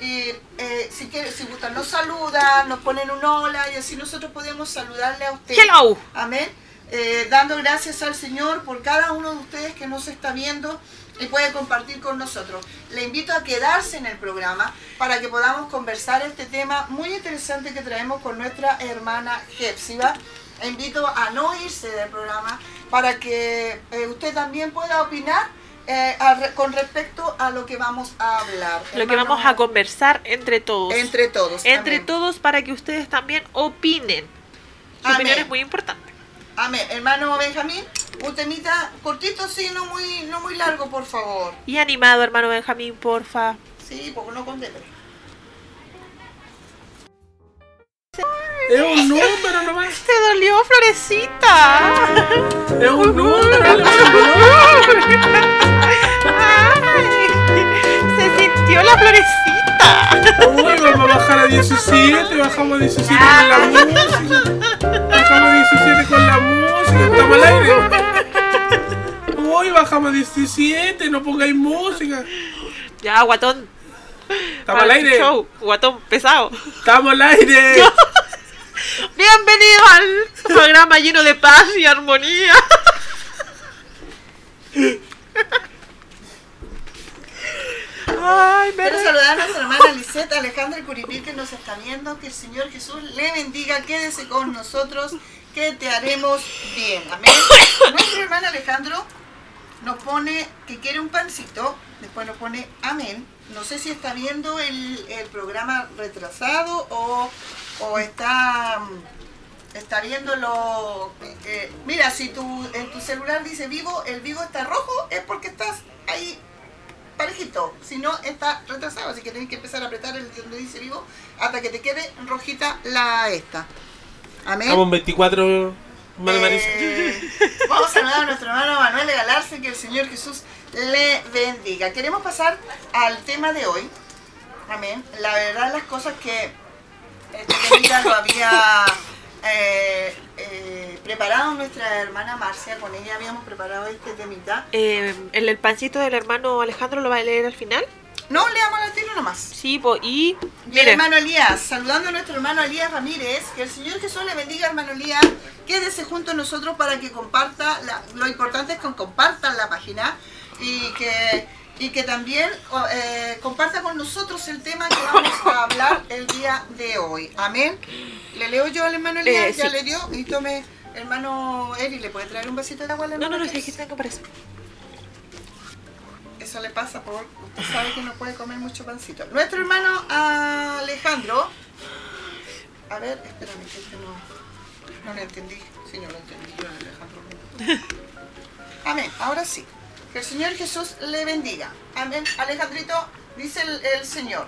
Y eh, si, quieren, si gustan, nos saludan, nos ponen un hola y así nosotros podemos saludarle a ustedes. Hello. Amén. Eh, dando gracias al Señor por cada uno de ustedes que nos está viendo y puede compartir con nosotros. Le invito a quedarse en el programa para que podamos conversar este tema muy interesante que traemos con nuestra hermana Jepsiba. Le invito a no irse del programa para que eh, usted también pueda opinar eh, al con respecto a lo que vamos a hablar. Lo que vamos a conversar entre todos. Entre todos. Entre amén. todos para que ustedes también opinen. Su Amén. opinión es muy importante. Amén. Hermano Benjamín, un temita cortito, sí, no muy, no muy largo, por favor. Y animado, hermano Benjamín, porfa. Sí, porque no con depre. Es un número nomás. Te dolió, Florecita. Es un número. se sintió la florecita. Uy, vamos a bajar a 17. Bajamos a 17 con la música. Bajamos a 17 con la música. Estamos al aire. Uy, bajamos a 17. No pongáis música. Ya, guatón. Estamos al aire. show, guatón pesado. Estamos al aire. Bienvenido al programa lleno de paz y armonía. Ay, me Quiero saludar a nuestra hermana Lisette Alejandra Curipí que nos está viendo. Que el Señor Jesús le bendiga. Quédese con nosotros. Que te haremos bien. Amén. Nuestra hermana Alejandro nos pone que quiere un pancito. Después nos pone amén. No sé si está viendo el, el programa retrasado o, o está, está viéndolo. eh, mira, si tu, en tu celular dice vivo, el vivo está rojo, es porque estás ahí parejito, si no está retrasado, así que tienes que empezar a apretar el donde dice vivo hasta que te quede rojita la esta. Amén. Estamos en 24. Mala Marisa. Eh, vamos a saludar a nuestro hermano Manuel Galarse, que el Señor Jesús le bendiga. Queremos pasar al tema de hoy. Amén. La verdad, las cosas que este lo había eh, eh, preparado nuestra hermana Marcia, con ella habíamos preparado este temita. Eh, el, el pancito del hermano Alejandro lo va a leer al final. No, leamos al tiro nomás. Sí, po, y mire, hermano Elías, saludando a nuestro hermano Elías Ramírez, que el Señor Jesús le bendiga, hermano Elías, quédese junto a nosotros para que comparta, la- lo importante es que compartan la página y que, y que también o, eh, comparta con nosotros el tema que vamos a hablar el día de hoy. Amén. Le leo yo al hermano Elías, Eh, ya sí. le dio, y tome, hermano Eli, ¿le puede traer un vasito de agua no, hermano no, no, Elías? sé que tengo para eso. Eso le pasa por. Usted sabe que no puede comer mucho pancito. Nuestro hermano Alejandro. A ver, espérame, que este no. No lo entendí. Sí, no lo entendí. Yo, Alejandro. no. Amén. Ahora sí. Que el Señor Jesús le bendiga. Amén. Alejandrito, dice el, Señor.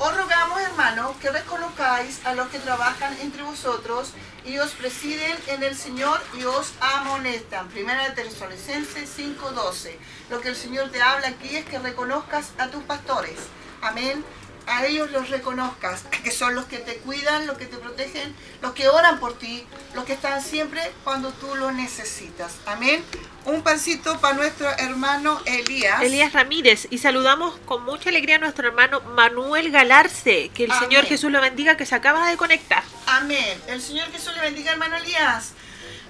Os rogamos, hermanos, que reconozcáis a los que trabajan entre vosotros y os presiden en el Señor y os amonestan. Primera de Tesalonicenses 5:12. Lo que el Señor te habla aquí es que reconozcas a tus pastores. Amén. A ellos los reconozcas, que son los que te cuidan, los que te protegen, los que oran por ti, los que están siempre cuando tú lo necesitas. Amén. Un pancito para nuestro hermano Elías. Elías Ramírez y saludamos con mucha alegría a nuestro hermano Manuel Galarce, que el Amén. Señor Jesús lo bendiga, que se acaba de conectar. Amén. El Señor Jesús le bendiga, hermano Elías.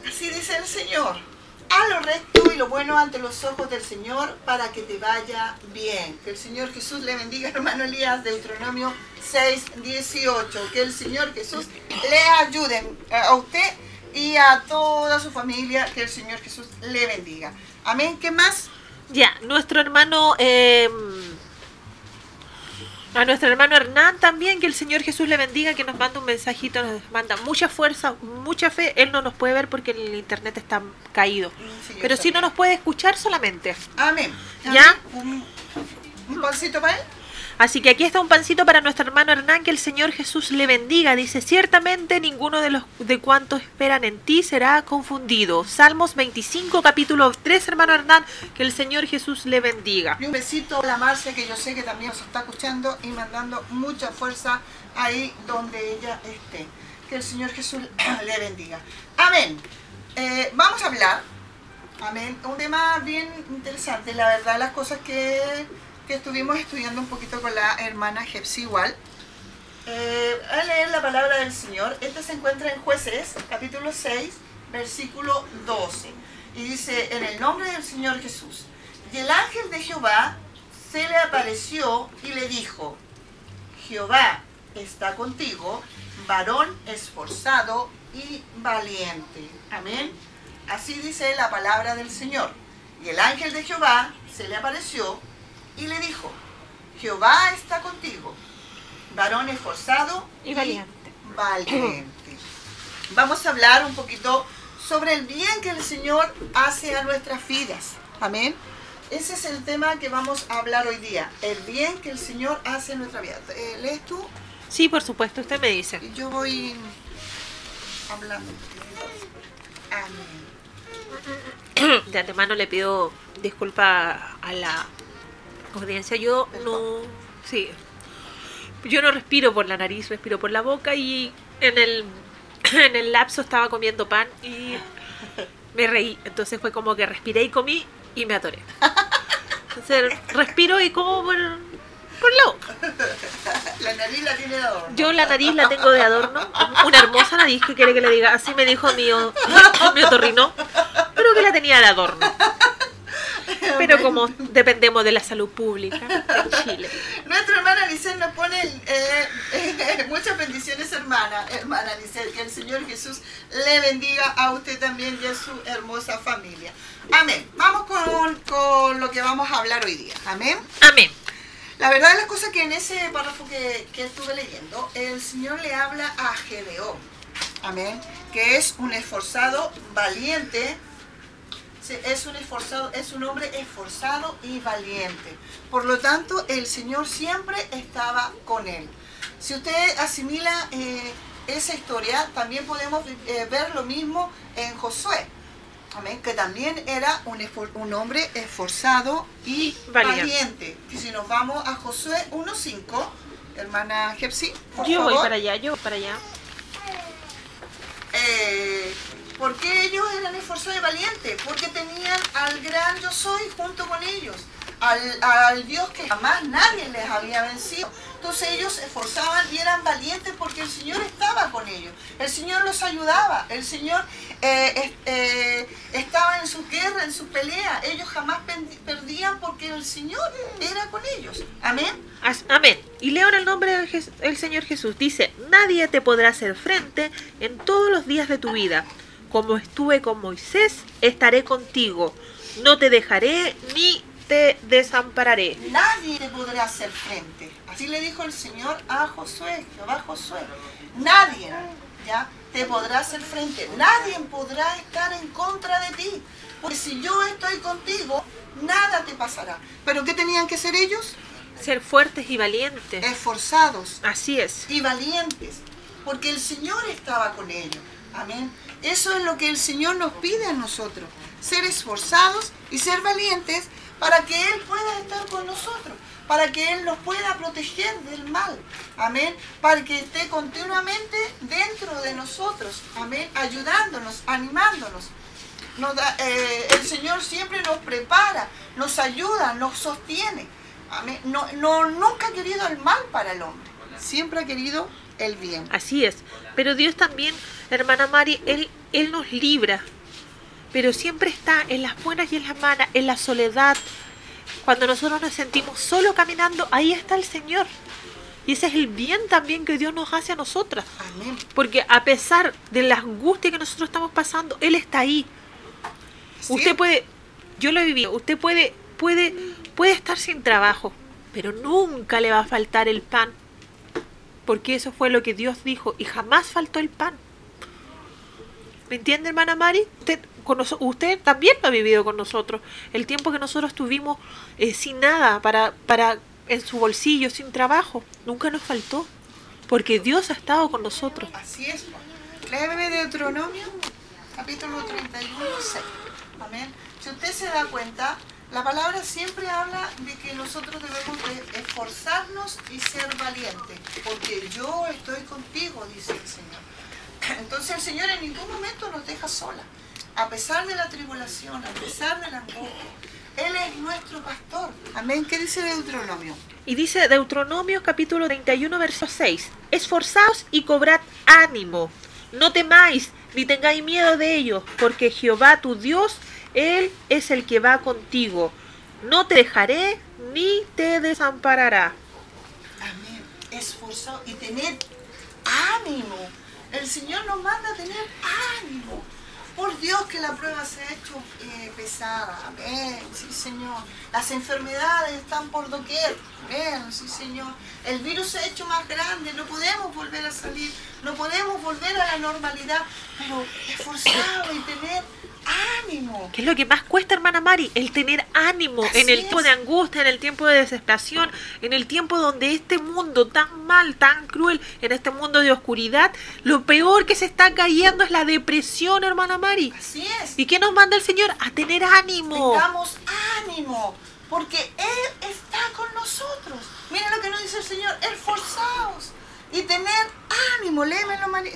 Así dice el Señor. Haz lo recto y lo bueno ante los ojos del Señor para que te vaya bien. Que el Señor Jesús le bendiga, hermano Elías, Deuteronomio 6, 18. Que el Señor Jesús le ayude eh, a usted y a toda su familia. Que el Señor Jesús le bendiga. Amén. ¿Qué más? Ya, nuestro hermano, eh, a nuestro hermano Hernán también, que el Señor Jesús le bendiga, que nos manda un mensajito, nos manda mucha fuerza, mucha fe. Él no nos puede ver porque el internet está caído, Sí, pero sí no nos puede escuchar solamente. Amén. ¿Ya? Amén. Un, un pancito para él. Así que aquí está un pancito para nuestro hermano Hernán, que el Señor Jesús le bendiga. Dice, ciertamente ninguno de los de cuantos esperan en ti será confundido. Salmos 25, capítulo 3, hermano Hernán, que el Señor Jesús le bendiga. Y un besito a la Marcia, que yo sé que también nos está escuchando y mandando mucha fuerza ahí donde ella esté. Que el Señor Jesús le bendiga. Amén. Eh, vamos a hablar, amén, un tema bien interesante, la verdad, las cosas que, que estuvimos estudiando un poquito con la hermana Jepsi igual. Eh, a leer la palabra del Señor. Este se encuentra en Jueces, capítulo 6, versículo 12. Y dice, en el nombre del Señor Jesús. Y el ángel de Jehová se le apareció y le dijo, Jehová está contigo, varón esforzado y valiente. Amén. Así dice la palabra del Señor. Y el ángel de Jehová se le apareció y le dijo, Jehová está contigo, varón esforzado Y valiente. valiente. Vamos a hablar un poquito sobre el bien que el Señor hace a nuestras vidas. Amén. Ese es el tema que vamos a hablar hoy día. El bien que el Señor hace en nuestra vida. Eh, ¿Lees tú? Sí, por supuesto, usted me dice. Yo voy hablando. Amén. De antemano le pido disculpas a la audiencia. Yo no. Sí. Yo no respiro por la nariz, respiro por la boca y en el, en el lapso estaba comiendo pan y me reí. Entonces fue como que respiré y comí y me atoré. Entonces respiro y como por, por la boca. La nariz la tiene de adorno. Yo la nariz la tengo de adorno, una hermosa nariz que quiere que le diga, así me dijo mi, mi otorrino, pero que la tenía de adorno. Pero como dependemos de la salud pública en Chile. Nuestra hermana Lisset nos pone eh, eh, muchas bendiciones, hermana. Hermana Lisset, que el Señor Jesús le bendiga a usted también y a su hermosa familia. Amén. Vamos con, con lo que vamos a hablar hoy día. Amén. Amén. La verdad de las cosas que en ese párrafo que, que estuve leyendo, el Señor le habla a Gedeón. Amén. Que es un esforzado, valiente. Sí, Es un esforzado, es un hombre esforzado y valiente. Por lo tanto, el Señor siempre estaba con él. Si usted asimila eh, esa historia, también podemos eh, ver lo mismo en Josué. Amén, que también era un, un hombre esforzado y Valiente. valiente. Y si nos vamos a Josué 1.5, hermana Jepsi, por Yo voy para allá, yo voy para allá. Eh, ¿Por qué ellos eran esforzados y valientes? Porque tenían al gran yo soy junto con ellos, al, al Dios que jamás nadie les había vencido. Entonces ellos se esforzaban y eran valientes porque el Señor estaba con ellos, el Señor los ayudaba, el Señor eh, eh, estaba en su guerra, en su pelea. Ellos jamás perdían porque el Señor era con ellos. Amén. Amén. Y leo en el nombre del Señor Jesús. Dice, nadie te podrá hacer frente en todos los días de tu vida. Como estuve con Moisés, estaré contigo. No te dejaré ni te desampararé. Nadie te podrá hacer frente. Así le dijo el Señor a Josué, Jehová Josué. Nadie, ¿ya? Te podrá hacer frente. Nadie podrá estar en contra de ti. Porque si yo estoy contigo, nada te pasará. ¿Pero qué tenían que ser ellos? Ser fuertes y valientes. Esforzados Así es. y valientes. Porque el Señor estaba con ellos. Amén. Eso es lo que el Señor nos pide a nosotros. Ser esforzados y ser valientes para que Él pueda estar con nosotros. Para que Él nos pueda proteger del mal. Amén. Para que esté continuamente dentro de nosotros. Amén. Ayudándonos, animándonos. Eh, el Señor siempre nos prepara, nos ayuda, nos sostiene. Amén. No, no, nunca ha querido el mal para el hombre. Siempre ha querido el bien. Así es. Pero Dios también, hermana Mari, Él, Él nos libra. Pero siempre está en las buenas y en las malas, en la soledad. Cuando nosotros nos sentimos solo caminando, ahí está el Señor. Y ese es el bien también que Dios nos hace a nosotras. Amén. Porque a pesar de la angustia que nosotros estamos pasando, Él está ahí. Sí. Usted puede, yo lo he vivido, usted puede, puede, puede estar sin trabajo, pero nunca le va a faltar el pan. Porque eso fue lo que Dios dijo y jamás faltó el pan. ¿Me entiende, hermana Mari? Usted, con noso- usted también lo ha vivido con nosotros. El tiempo que nosotros tuvimos eh, sin nada para, para en su bolsillo, sin trabajo, nunca nos faltó. Porque Dios ha estado con nosotros. Así es. Léeme Deuteronomio, capítulo 31, 6. Amén. Si usted se da cuenta, la palabra siempre habla de que nosotros debemos de esforzarnos y ser valientes, porque yo estoy contigo, dice el Señor. Entonces el Señor en ningún momento nos deja sola, a pesar de la tribulación, a pesar de la angustia. Él es nuestro pastor. Amén. ¿Qué dice Deuteronomio? Y dice Deuteronomio capítulo 31, verso 6. Esforzaos y cobrad ánimo. No temáis, ni tengáis miedo de ellos, porque Jehová tu Dios, Él es el que va contigo. No te dejaré, ni te desamparará. Amén. Esforzado y tener ánimo. El Señor nos manda a tener ánimo. Por Dios que la prueba se ha hecho eh, pesada. Amén. Sí, Señor. Las enfermedades están por doquier. Amén. Sí, Señor. El virus se ha hecho más grande. No podemos volver a salir. No podemos volver a la normalidad. Pero esforzado y tener ánimo. ¿Qué es lo que más cuesta, hermana Mari? El tener ánimo Así en el tiempo de angustia, en el tiempo de desesperación, en el tiempo donde este mundo tan mal, tan cruel, en este mundo de oscuridad, lo peor que se está cayendo es la depresión, hermana Mari. Así es. ¿Y qué nos manda el Señor? A tener ánimo. Tengamos ánimo, porque Él está con nosotros. Mira lo que nos dice el Señor, esforzaos y tener ánimo. Léemelo, María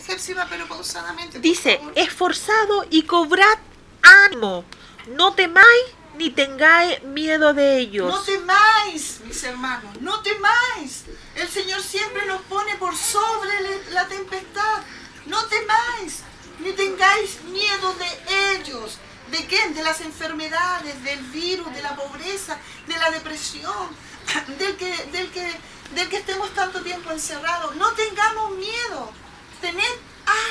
pero pausadamente. Dice, esforzado y cobrad ánimo. No temáis ni tengáis miedo de ellos. No temáis, mis hermanos, no temáis. El Señor siempre nos pone por sobre la tempestad. No temáis, ni tengáis miedo de ellos. ¿De quién? De las enfermedades, del virus, de la pobreza, de la depresión, del que, del que, del que estemos tanto tiempo encerrados. No tengamos miedo. Tened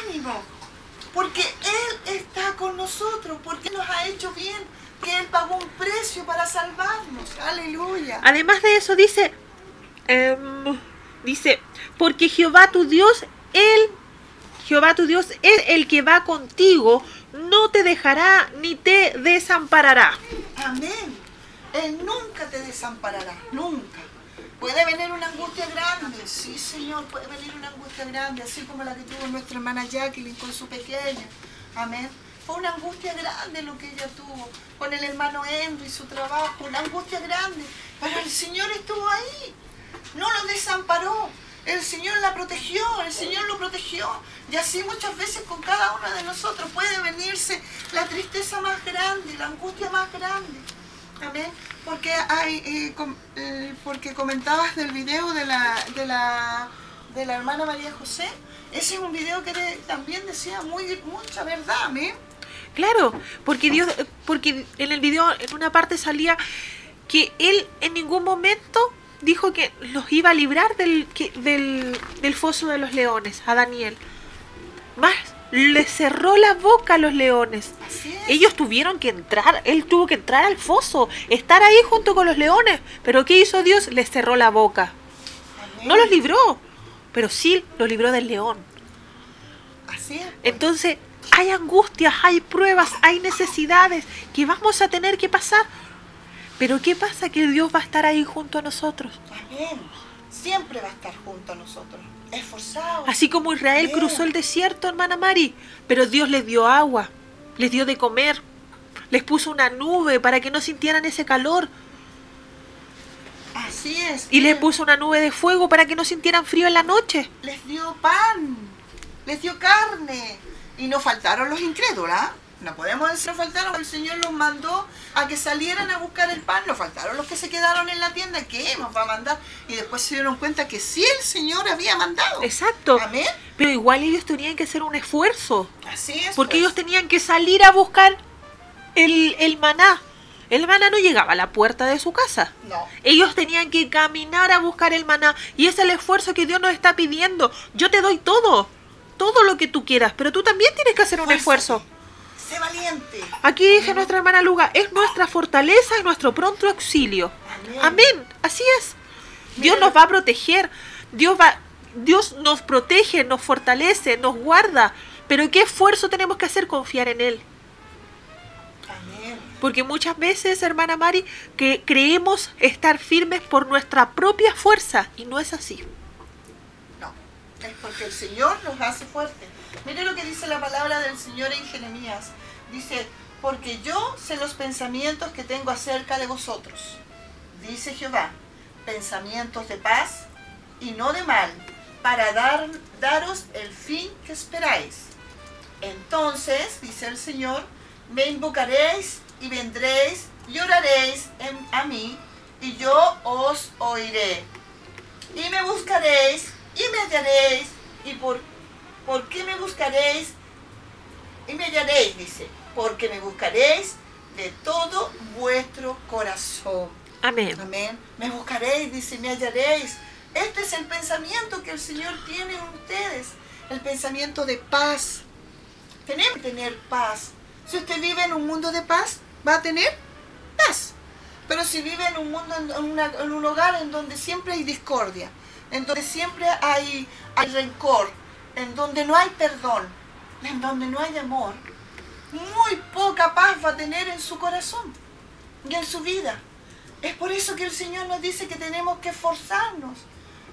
ánimo. Porque Él está con nosotros, porque nos ha hecho bien, que Él pagó un precio para salvarnos. Aleluya. Además de eso dice, em, dice, porque Jehová tu Dios, Él, Jehová tu Dios es el que va contigo, no te dejará ni te desamparará. Amén. Él nunca te desamparará, nunca. Puede venir una angustia grande, sí Señor, puede venir una angustia grande, así como la que tuvo nuestra hermana Jacqueline con su pequeña. Amén. Fue una angustia grande lo que ella tuvo con el hermano Henry, su trabajo, una angustia grande. Pero el Señor estuvo ahí, no lo desamparó. El Señor la protegió, el Señor lo protegió. Y así muchas veces con cada uno de nosotros puede venirse la tristeza más grande, la angustia más grande. Amén. Porque hay, eh, eh, porque comentabas del video de la, de la, de la hermana María José. Ese es un video que también decía muy, mucha verdad, amén. Claro, porque Dios, porque en el video en una parte salía que él en ningún momento dijo que los iba a librar del, que- del, del foso de los leones, a Daniel. Más, le cerró la boca a los leones. Ellos tuvieron que entrar, él tuvo que entrar al foso, estar ahí junto con los leones. Pero ¿qué hizo Dios? Les cerró la boca. Amén. No los libró, pero sí los libró del león. Así es. Entonces, hay angustias, hay pruebas, hay necesidades que vamos a tener que pasar. Pero ¿qué pasa? Que Dios va a estar ahí junto a nosotros. Amén. Siempre va a estar junto a nosotros. Esforzado. Así como Israel Amén. cruzó el desierto, hermana Mari, pero Dios les dio agua, les dio de comer, les puso una nube para que no sintieran ese calor Así es. y les puso una nube de fuego para que no sintieran frío en la noche. les dio pan, les dio carne. Y no faltaron los incrédulos, ¿ah? No podemos decir no faltaron, el Señor los mandó a que salieran a buscar el pan, no faltaron los que se quedaron en la tienda, ¿qué nos va a mandar? Y después se dieron cuenta que sí el Señor había mandado. Exacto. Amén. Pero igual ellos tenían que hacer un esfuerzo. Así es. Porque pues. ellos tenían que salir a buscar el, el maná. El maná no llegaba a la puerta de su casa. No. Ellos tenían que caminar a buscar el maná. Y es el esfuerzo que Dios nos está pidiendo. Yo te doy todo. Todo lo que tú quieras. Pero tú también tienes que hacer un esfuerzo. Sé valiente. Aquí dice nuestra hermana Luga. Es nuestra fortaleza y nuestro pronto auxilio. Amén. Amén. Así es. Dios Mira, nos va a proteger. Dios va... Dios nos protege, nos fortalece, nos guarda. Pero ¿qué esfuerzo tenemos que hacer? Confiar en Él. Amén. Porque muchas veces, hermana Mari, que creemos estar firmes por nuestra propia fuerza y no es así. Es porque el Señor nos hace fuertes. Mire lo que dice la palabra del Señor en Jeremías. Dice, porque yo sé los pensamientos que tengo acerca de vosotros. Dice Jehová, pensamientos de paz y no de mal, para dar, daros el fin que esperáis. Entonces, dice el Señor, me invocaréis y vendréis y oraréis a mí y yo os oiré y me buscaréis y me hallaréis y por ¿por qué me buscaréis y me hallaréis dice porque me buscaréis de todo vuestro corazón. Amén. amén. Me buscaréis dice me hallaréis. Este es el pensamiento que el Señor tiene en ustedes el pensamiento de paz. Tenemos que tener paz. Si usted vive en un mundo de paz va a tener paz. Pero si vive en un mundo, en, una- en un hogar en donde siempre hay discordia, en donde siempre hay, hay rencor, en donde no hay perdón, en donde no hay amor, muy poca paz va a tener en su corazón y en su vida. Es por eso que el Señor nos dice que tenemos que esforzarnos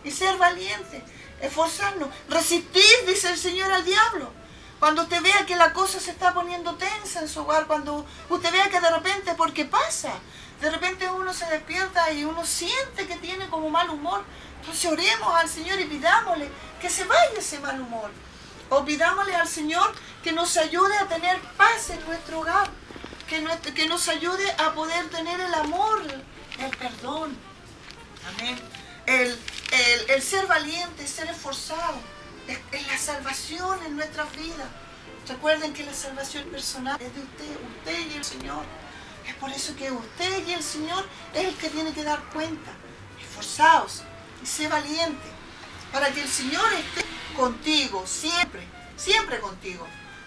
y ser valientes, esforzarnos, resistir, dice el Señor al diablo. Cuando usted vea que la cosa se está poniendo tensa en su hogar, cuando usted vea que de repente, porque pasa, de repente uno se despierta y uno siente que tiene como mal humor, entonces oremos al Señor y pidámosle que se vaya ese mal humor. O pidámosle al Señor que nos ayude a tener paz en nuestro hogar, que nos ayude a poder tener el amor, el perdón. Amén. El, el- el ser valiente, ser esforzado, es, es la salvación en nuestras vidas. Recuerden que la salvación personal es de usted, usted y el Señor. Es por eso que usted y el Señor es el que tiene que dar cuenta. Esforzaos y sé valiente para que el Señor esté contigo siempre, siempre contigo.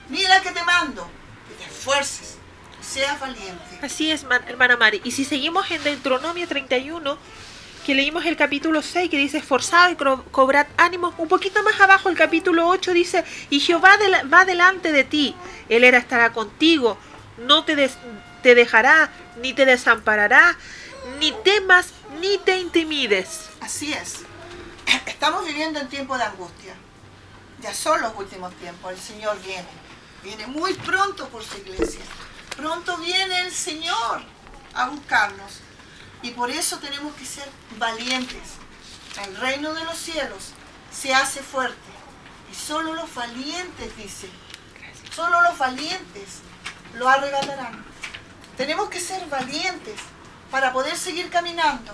Mira que te mando, que te esfuerces, y seas valiente. Así es, man- hermana Mari. Y si seguimos en Deuteronomio 31, que leímos el capítulo 6, que dice, esforzado y cro- cobrad ánimo, un poquito más abajo el capítulo 8 dice, y Jehová va delante de ti, Él estará contigo, no te dejará, ni te desamparará, ni temas, ni te intimides. Así es. Estamos viviendo en tiempos de angustia. Ya son los últimos tiempos. El Señor viene. Viene muy pronto por su iglesia. Pronto viene el Señor a buscarnos. Y por eso tenemos que ser valientes. El reino de los cielos se hace fuerte. Y solo los valientes, dice. Solo los valientes lo arrebatarán. Tenemos que ser valientes para poder seguir caminando,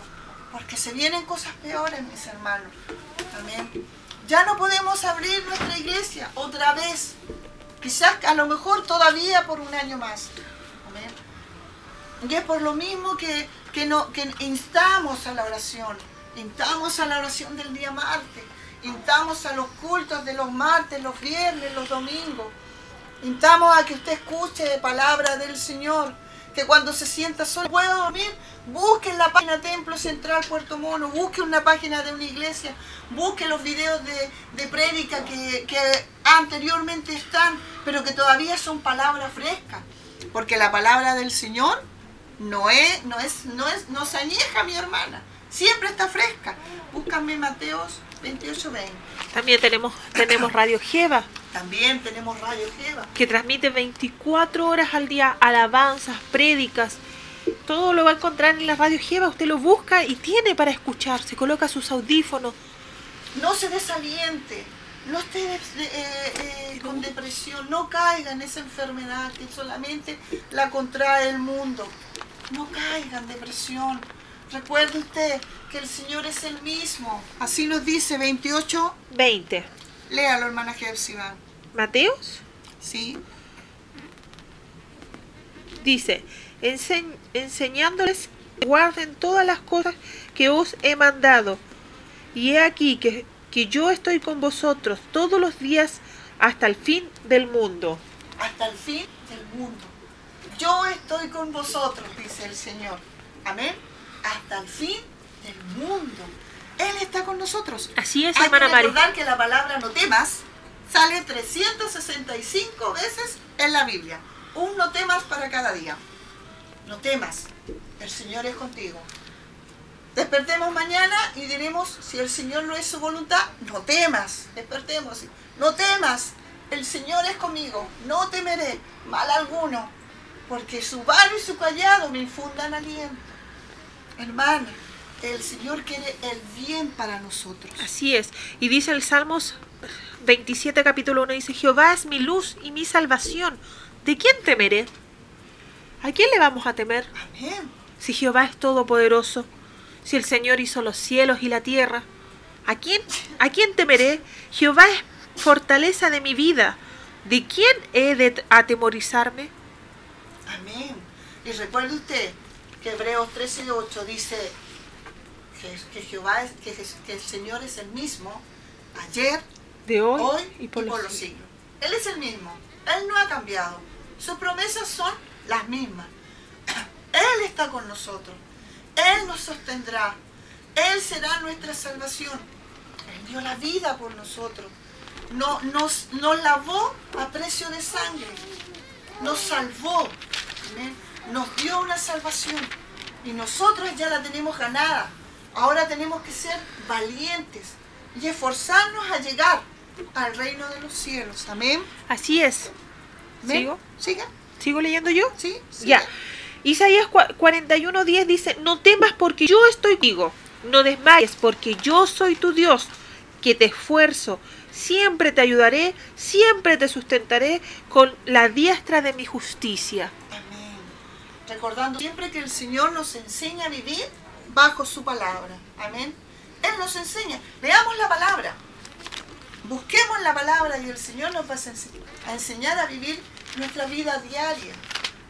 porque se vienen cosas peores, mis hermanos. Amén. Ya no podemos abrir nuestra iglesia otra vez. Quizás a lo mejor todavía por un año más. Amén. Y es por lo mismo que, que, instamos a la oración. Instamos a la oración del día martes. Instamos a los cultos de los martes, los viernes, los domingos. Instamos a que usted escuche palabra del Señor. Que cuando se sienta solo pueda dormir, busque en la página Templo Central Puerto Mono, busque una página de una iglesia, busque los videos de, de prédica que, que anteriormente están, pero que todavía son palabras frescas. Porque la palabra del Señor no es, no es, no es, no se añeja, mi hermana. Siempre está fresca. Búscame Mateos 28, 20. También tenemos, tenemos Radio Jeva, También tenemos Radio Jeva. que transmite 24 horas al día alabanzas, prédicas. Todo lo va a encontrar en la Radio Jeva. Usted lo busca y tiene para escuchar. Se coloca sus audífonos. No se desaliente, no esté eh, eh, con depresión, no caiga en esa enfermedad que solamente la contrae el mundo. No caiga en depresión. Recuerde usted que el Señor es el mismo. Así nos dice 28. 20. Léalo, hermana Jepsiba. Mateos ¿Sí? dice, "Ense- enseñándoles que guarden todas las cosas que os he mandado. Y he aquí que, que yo estoy con vosotros todos los días hasta el fin del mundo. Hasta el fin del mundo. Yo estoy con vosotros, dice el Señor. Amén. Hasta el fin del mundo. Él está con nosotros. Así es, Hay que Mari. recordar que la palabra no temas sale 365 veces en la Biblia. Un no temas para cada día. No temas. El Señor es contigo. Despertemos mañana y diremos, si el Señor no es su voluntad, no temas. Despertemos. No temas. El Señor es conmigo. No temeré mal alguno. Porque su vara y su callado me infundan aliento. Hermana, el Señor quiere el bien para nosotros. Así es. Y dice el Salmos 27, capítulo 1, dice, Jehová es mi luz y mi salvación. ¿De quién temeré? ¿A quién le vamos a temer? Amén. Si Jehová es todopoderoso, si el Señor hizo los cielos y la tierra, ¿a quién, a quién temeré? Jehová es fortaleza de mi vida. ¿De quién he de atemorizarme? Amén. Y recuerde usted que Hebreos 13 y 8 dice que, que Jehová es, que, el Señor es el mismo ayer, De hoy, hoy y por los los siglos. siglos. Él es el mismo. Él no ha cambiado. Sus promesas son las mismas. Él está con nosotros. Él nos sostendrá. Él será nuestra salvación. Él dio la vida por nosotros. No, nos, nos lavó a precio de sangre. nos salvó, amén, nos dio una salvación y nosotros ya la tenemos ganada. Ahora tenemos que ser valientes y esforzarnos a llegar al reino de los cielos. Amén. Así es. ¿Sigo? ¿Siga? ¿Sigo leyendo yo? ¿Sí? Ya. Isaías cua- 41:10 dice, no temas porque yo estoy contigo, no desmayes porque yo soy tu Dios, que te esfuerzo, siempre te ayudaré, siempre te sustentaré con la diestra de mi justicia. Recordando siempre que el Señor nos enseña a vivir bajo su palabra. Amén. Él nos enseña. Veamos la palabra. Busquemos la palabra y el Señor nos va a ense- a enseñar a vivir nuestra vida diaria.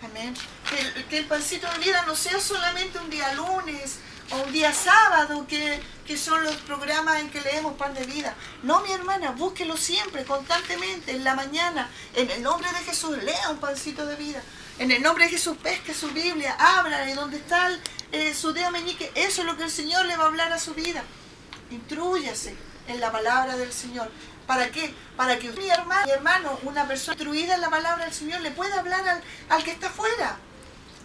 Amén. Que el, que el pancito de vida no sea solamente un día lunes o un día sábado, que, que son los programas en que leemos pan de vida. No, mi hermana, búsquelo siempre, constantemente, en la mañana. En el nombre de Jesús, lea un pancito de vida. En el nombre de Jesús, pesque su Biblia, abra y donde está eh, su dedo meñique. Eso es lo que el Señor le va a hablar a su vida. Intrúyase en la palabra del Señor. ¿Para qué? Para que mi hermano, mi hermano, una persona instruida en la palabra del Señor, le pueda hablar al, al que está afuera.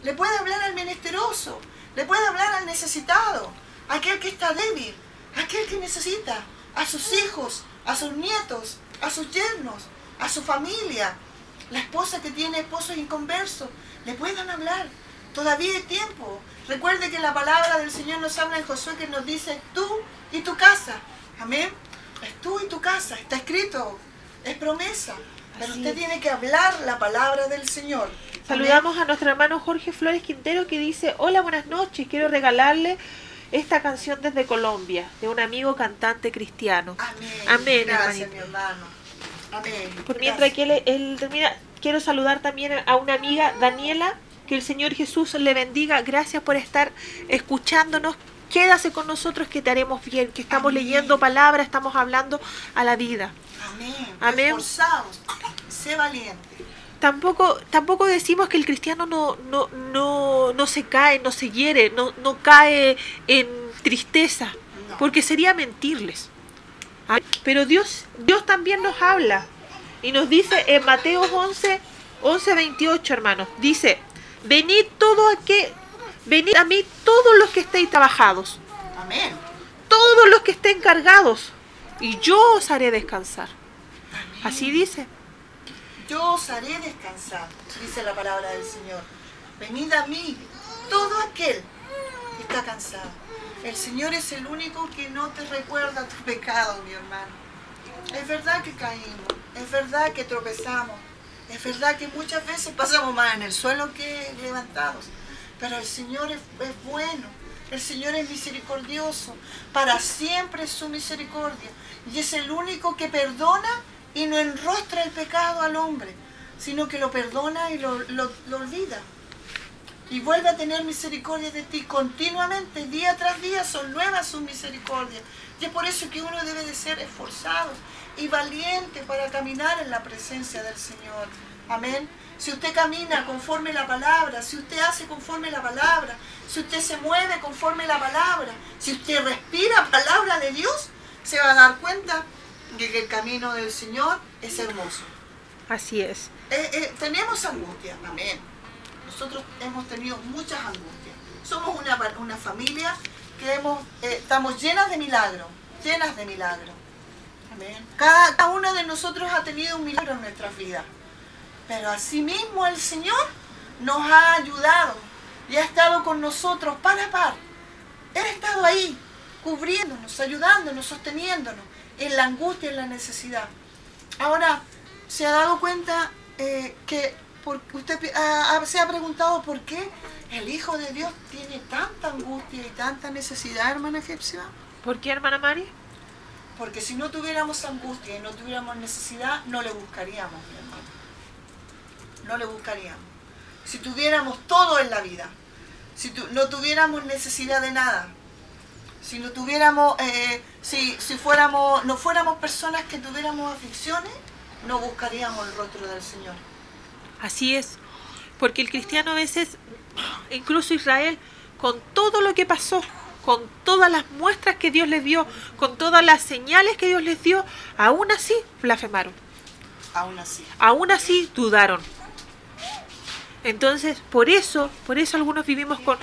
Le puede hablar al menesteroso. Le puede hablar al necesitado. Aquel que está débil. Aquel que necesita. A sus hijos. A sus nietos. A sus yernos. A su familia. La esposa que tiene esposos inconversos. Le puedan hablar. Todavía hay tiempo. Recuerde que la palabra del Señor nos habla en Josué que nos dice tú y tu casa. Amén. Es tú y tu casa. Está escrito. Es promesa. Pero Así usted es. tiene que hablar la palabra del Señor. Saludamos a nuestro hermano Jorge Flores Quintero que dice, hola, buenas noches, quiero regalarle esta canción desde Colombia, de un amigo cantante cristiano. Amén. Amén, Gracias, hermanito. mi hermano. Amén. Por mientras que él, él termina, quiero saludar también a una amiga, Daniela, que el Señor Jesús le bendiga. Gracias por estar escuchándonos. Quédase con nosotros que te haremos bien, que estamos Amén. leyendo palabras, estamos hablando a la vida. Amén. Amén. Sé valiente. Tampoco, tampoco decimos que el cristiano no, no, no, no se cae, no se hiere, no, no cae en tristeza, No. porque sería mentirles. Ah, Pero Dios, Dios también nos habla y nos dice en Mateo 11, 11, 28, hermanos, dice, venid todo a que, venid a mí todos los que estéis trabajados, Amén. todos los que estén cargados, y yo os haré descansar. Así dice. Yo os haré descansar, dice la palabra del Señor. Venid a mí, todo aquel que está cansado. El Señor es el único que no te recuerda tu pecado, mi hermano. Es verdad que caímos, es verdad que tropezamos, es verdad que muchas veces pasamos más en el suelo que levantados. Pero el Señor es, bueno, el Señor es misericordioso, para siempre es su misericordia. Y es el único que perdona y no enrostra el pecado al hombre, sino que lo perdona y lo olvida. Y vuelve a tener misericordia de ti continuamente, día tras día son nuevas sus misericordias. Y es por eso que uno debe de ser esforzado y valiente para caminar en la presencia del Señor. Amén. Si usted camina conforme la palabra, si usted hace conforme la palabra, si usted se mueve conforme la palabra, si usted respira palabra de Dios, se va a dar cuenta de que el camino del Señor es hermoso. Así es. Eh, eh, tenemos angustia, amén. Nosotros hemos tenido muchas angustias. Somos una, una familia que hemos, eh, estamos llenas de milagros, llenas de milagros. Cada, cada uno de nosotros ha tenido un milagro en nuestras vidas. Pero asimismo el Señor nos ha ayudado y ha estado con nosotros par a par. Él ha estado ahí, cubriéndonos, ayudándonos, sosteniéndonos en la angustia en la necesidad. Ahora, ¿se ha dado cuenta eh, que usted ah, se ha preguntado por qué el Hijo de Dios tiene tanta angustia y tanta necesidad, hermana Gepsiba? ¿Por qué, hermana Mari? Porque si no tuviéramos angustia y no tuviéramos necesidad, no le buscaríamos, mi hermano. No le buscaríamos. Si tuviéramos todo en la vida, si tu- no tuviéramos necesidad de nada, si no tuviéramos, eh, si, si fuéramos, no fuéramos personas que tuviéramos aflicciones, no buscaríamos el rostro del Señor. Así es, porque el cristiano a veces, incluso Israel, con todo lo que pasó, con todas las muestras que Dios les dio, con todas las señales que Dios les dio, aún así blasfemaron, Aún así. aún así dudaron. Entonces, por eso, por eso algunos vivimos con,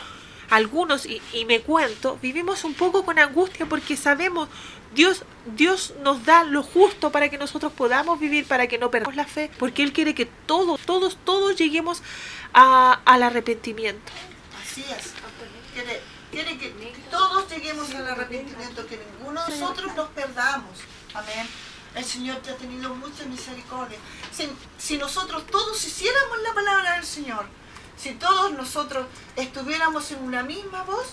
algunos, y, y me cuento, vivimos un poco con angustia porque sabemos, Dios, Dios nos da lo justo para que nosotros podamos vivir, para que no perdamos la fe, porque Él quiere que todos, todos, todos lleguemos al arrepentimiento. Así es. Quiere, quiere que todos lleguemos al arrepentimiento, que ninguno de nosotros nos perdamos. Amén. El Señor te ha tenido mucha misericordia. Si, si nosotros todos hiciéramos la palabra del Señor, si todos nosotros estuviéramos en una misma voz,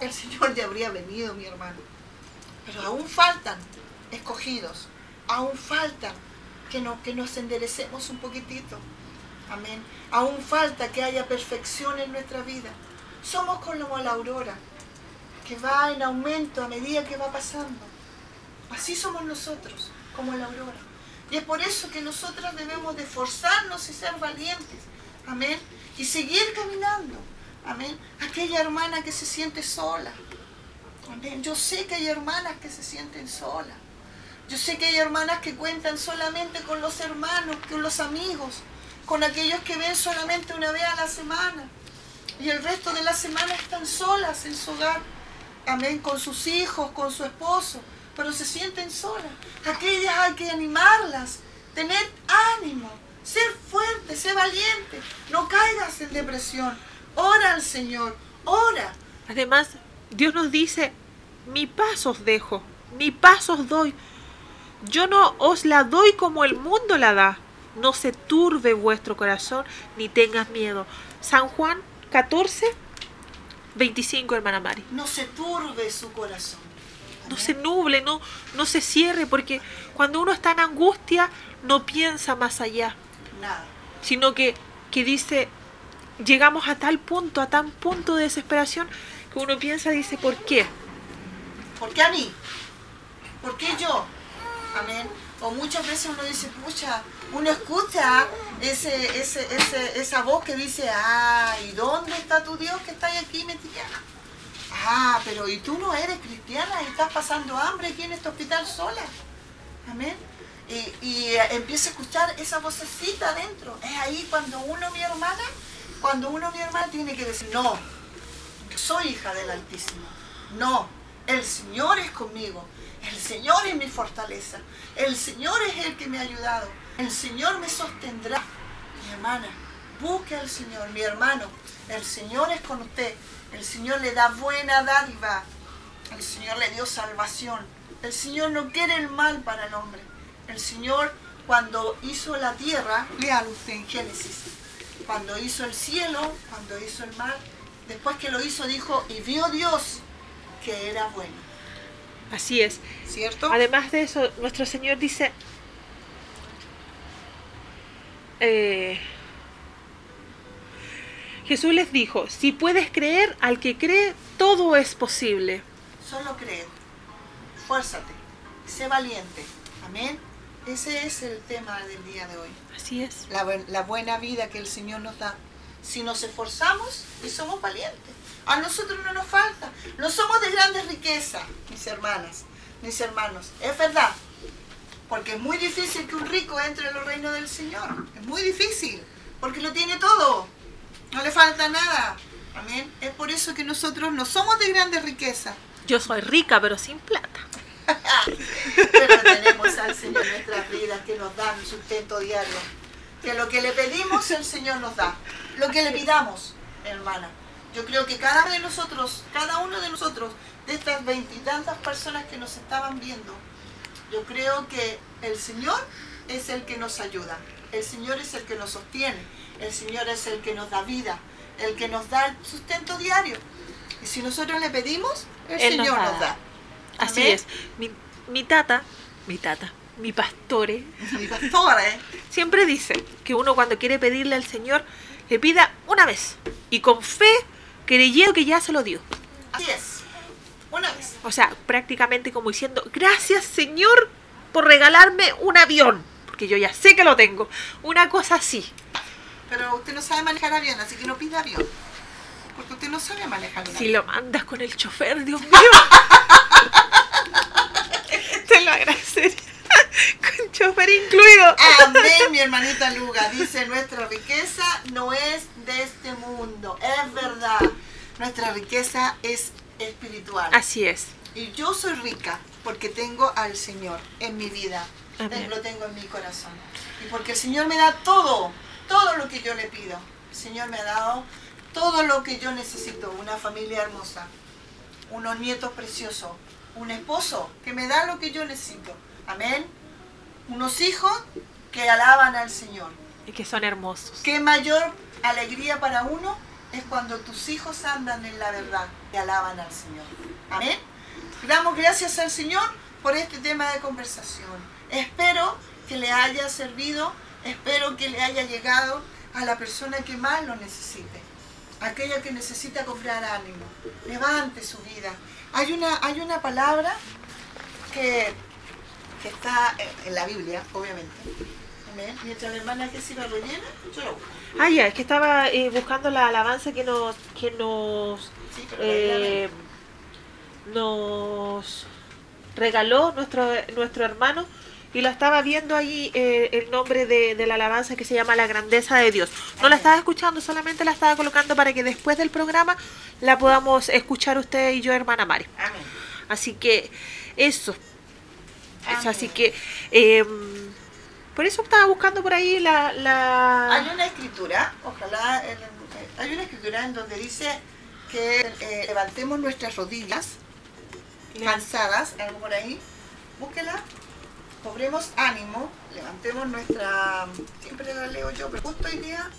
el Señor ya habría venido, mi hermano. Pero aún faltan escogidos, aún faltan que, no, que nos enderecemos un poquitito. Amén. Aún falta que haya perfección en nuestra vida. Somos como la aurora, que va en aumento a medida que va pasando. Así somos nosotros, como la aurora. Y es por eso que nosotros debemos de esforzarnos y ser valientes. Amén. Y seguir caminando. Amén. Aquella hermana que se siente sola. Yo sé que hay hermanas que se sienten solas. Yo sé que hay hermanas que cuentan solamente con los hermanos, con los amigos, con aquellos que ven solamente una vez a la semana. Y el resto de la semana están solas en su hogar. Amén, con sus hijos, con su esposo, pero se sienten solas. Aquellas hay que animarlas, tener ánimo, ser fuerte, ser valiente. No caigas en depresión. Ora al Señor, ora. Además, Dios nos dice, mi paz os dejo, mi paz os doy. Yo no os la doy como el mundo la da. No se turbe vuestro corazón ni tengas miedo. San Juan 14, 25, hermana Mari. No se turbe su corazón. No se nuble, no, no se cierre, porque cuando uno está en angustia no piensa más allá, Nada. sino que, que dice, llegamos a tal punto, a tan punto de desesperación, que uno piensa, dice, ¿por qué? ¿Por qué a mí? ¿Por qué yo? Amén. O muchas veces uno dice, pucha, uno escucha ese, ese, ese, esa voz que dice, ah, ¿y dónde está tu Dios que está aquí metida? Ah, pero ¿y tú no eres cristiana y estás pasando hambre aquí en este hospital sola? Amén. Y, y eh, empieza a escuchar esa vocecita adentro. Es ahí cuando uno, mi hermana, cuando uno, mi hermana, tiene que decir, no, soy hija del Altísimo. No, el Señor es conmigo. El Señor es mi fortaleza. El Señor es el que me ha ayudado. El Señor me sostendrá. Mi hermana, busque al Señor. Mi hermano, el Señor es con usted. El Señor le da buena dádiva. El Señor le dio salvación. El Señor no quiere el mal para el hombre. El Señor, cuando hizo la tierra, léalo usted en Génesis, cuando hizo el cielo, cuando hizo el mar, después que lo hizo dijo, y vio Dios que era bueno. Así es. ¿Cierto? Además de eso, nuestro Señor dice, eh, Jesús les dijo, si puedes creer, al que cree, todo es posible. Solo cree. Fuérzate. Sé valiente. Amén. Ese es el tema del día de hoy. Así es. La, buen- la buena vida que el Señor nos da. Si nos esforzamos y somos valientes. A nosotros no nos falta. No somos de grandes riquezas, mis hermanas, mis hermanos. Es verdad. Porque es muy difícil que un rico entre en los reinos del Señor. Es muy difícil. Porque lo tiene todo. No le falta nada. Amén. Es por eso que nosotros no somos de grandes riquezas. Yo soy rica, pero sin plata. Pero tenemos al Señor en nuestras vidas que nos da un sustento diario. Que lo que le pedimos el Señor nos da. Lo que le pidamos, hermana. Yo creo que cada uno de nosotros, cada uno de nosotros, de estas veintitantas personas que nos estaban viendo, yo creo que el Señor es el que nos ayuda. El Señor es el que nos sostiene. El Señor es el que nos da vida. El que nos da el sustento diario. Y si nosotros le pedimos, el Él Señor nos da. Así es. Mi, mi tata, mi tata, mi pastore, Mi pastora, ¿eh? siempre dice que uno cuando quiere pedirle al Señor, le pida una vez. Y con fe, creyendo que ya se lo dio. Así es. Una vez. O sea, prácticamente como diciendo, gracias Señor por regalarme un avión. Porque yo ya sé que lo tengo. Una cosa así. Pero usted no sabe manejar avión, así que no pida avión. Porque usted no sabe manejar un Si avión. lo mandas con el chofer, Dios mío. Te lo agradecería. con chofer incluido. Amén, mi hermanita Luga. Dice nuestra riqueza no es de este mundo, es verdad. Nuestra riqueza es espiritual. Así es. Y yo soy rica porque tengo al Señor en mi vida. Amén. Lo tengo en mi corazón. Y porque el Señor me da todo, todo lo que yo le pido. El Señor me ha dado todo lo que yo necesito. Una familia hermosa, unos nietos preciosos, un esposo que me da lo que yo necesito. Amén. Unos hijos que alaban al Señor. Y que son hermosos. Qué mayor alegría para uno es cuando tus hijos andan en la verdad y alaban al Señor. Amén. Damos gracias al Señor por este tema de conversación. Espero que le haya servido, espero que le haya llegado a la persona que más lo necesite. Aquella que necesita cobrar ánimo. Levante su vida. Hay una, hay una palabra que, que está en- en la Biblia, obviamente. Amén. Mientras la hermana Jessica rellena, yo lo. Ah, ya, es que estaba eh, buscando la alabanza que nos, que nos, Sí, la eh, nos regaló nuestro, nuestro hermano y lo estaba viendo ahí eh, el nombre de, de la alabanza que se llama La Grandeza de Dios. No la estaba escuchando, solamente la estaba colocando para que después del programa la podamos escuchar usted y yo, hermana Mari. Amén. Así que eso. Amén. así que eh, por eso estaba buscando por ahí la... la... Hay una escritura, ojalá, en- en- hay una escritura en donde dice que eh, levantemos nuestras rodillas cansadas, algo por ahí, búsquela, cobremos ánimo, levantemos nuestra, siempre la leo yo, pero justo hoy día,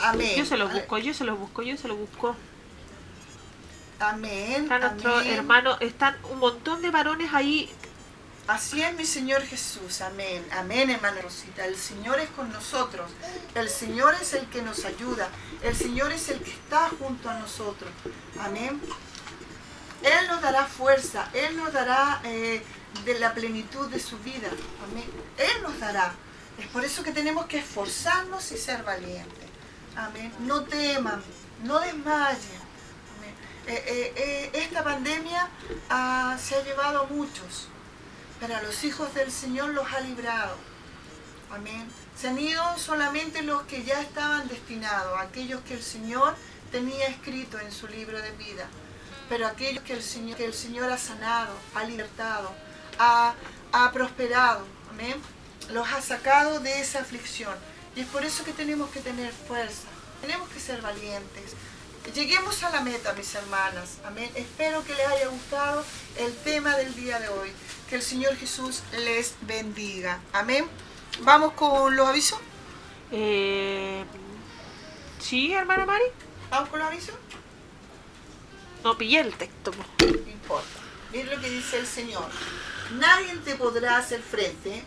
amén. Yo se lo busco, yo se lo busco, yo se lo busco. Amén. Está nuestro amén. hermano, están un montón de varones ahí. Así es mi Señor Jesús, amén, amén hermana Rosita, el Señor es con nosotros, el Señor es el que nos ayuda, el Señor es el que está junto a nosotros, amén. Él nos dará fuerza, Él nos dará eh, de la plenitud de su vida, amén. Él nos dará. Es por eso que tenemos que esforzarnos y ser valientes, amén. No teman, no desmayen. Eh, eh, eh, esta pandemia ah, se ha llevado a muchos, pero a los hijos del Señor los ha librado. Amén. Se han ido solamente los que ya estaban destinados, aquellos que el Señor tenía escrito en su libro de vida. Pero aquellos que el Señor, que el Señor ha sanado, ha libertado, ha, ha prosperado, amén, los ha sacado de esa aflicción. Y es por eso que tenemos que tener fuerza, tenemos que ser valientes. Lleguemos a la meta, mis hermanas. Amén. Espero que les haya gustado el tema del día de hoy. Que el Señor Jesús les bendiga. Amén. Vamos con los avisos. Eh, sí, hermana Mari. Vamos con los avisos. No pillé el texto. po. No importa. Mira lo que dice el Señor. Nadie te podrá hacer frente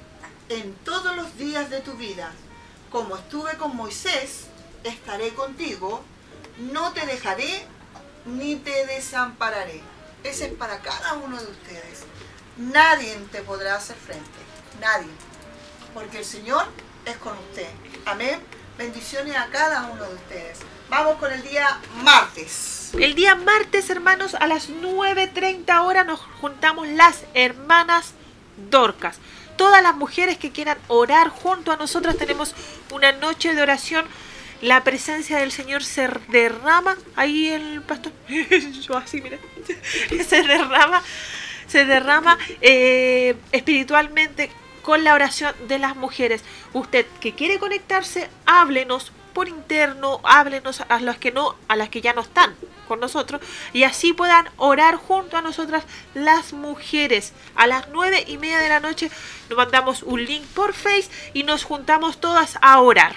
en todos los días de tu vida. Como estuve con Moisés, estaré contigo. No te dejaré ni te desampararé. Ese es para cada uno de ustedes. Nadie te podrá hacer frente. Nadie. Porque el Señor es con usted. Amén. Bendiciones a cada uno de ustedes. Vamos con el día martes. El día martes, hermanos, a las 9.30 horas nos juntamos las hermanas Dorcas. Todas las mujeres que quieran orar junto a nosotras tenemos una noche de oración. La presencia del Señor se derrama. Ahí el pastor, yo así, mira, se derrama, se derrama eh, espiritualmente con la oración de las mujeres. Usted que quiere conectarse, háblenos por interno, háblenos a las que no, a las que ya no están con nosotros y así puedan orar junto a nosotras las mujeres. A las nueve y media de la noche nos mandamos un link por Face y nos juntamos todas a orar.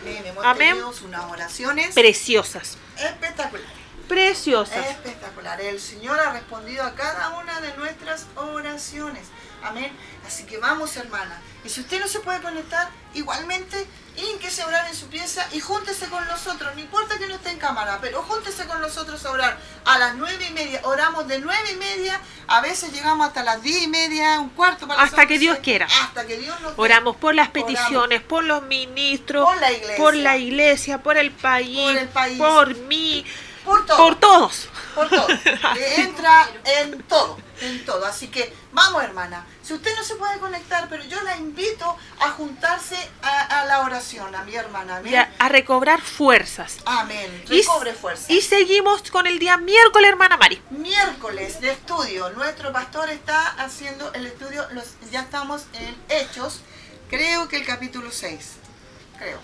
Amén. Hemos Amén. tenido unas oraciones Preciosas, espectaculares. preciosas. Espectacular. El Señor ha respondido a cada una de nuestras oraciones. Amén. Así que vamos, hermana. Y si usted no se puede conectar, igualmente, ínquese a orar en su pieza y júntese con nosotros. No importa que no esté en cámara, pero júntese con nosotros a orar. A las nueve y media, oramos de nueve y media, a veces llegamos hasta las diez y media, un cuarto para Hasta que Dios quiera. Hasta que Dios nos. Oramos por las Oramos. peticiones, por los ministros, Por la iglesia. por la iglesia, por el país, Por el país. por mí, Por todo. por todos. Por todo. Le entra en todo. En todo. Así que vamos, hermana. Si usted no se puede conectar, pero yo la invito a juntarse a, a la oración, a mi hermana. Amén. Y a, a recobrar fuerzas. Amén. Y, Recobre fuerza. y seguimos con el día miércoles, hermana Mari. Miércoles de estudio. Nuestro pastor está haciendo el estudio. Los, ya estamos en Hechos. Creo que el capítulo 6. Creo.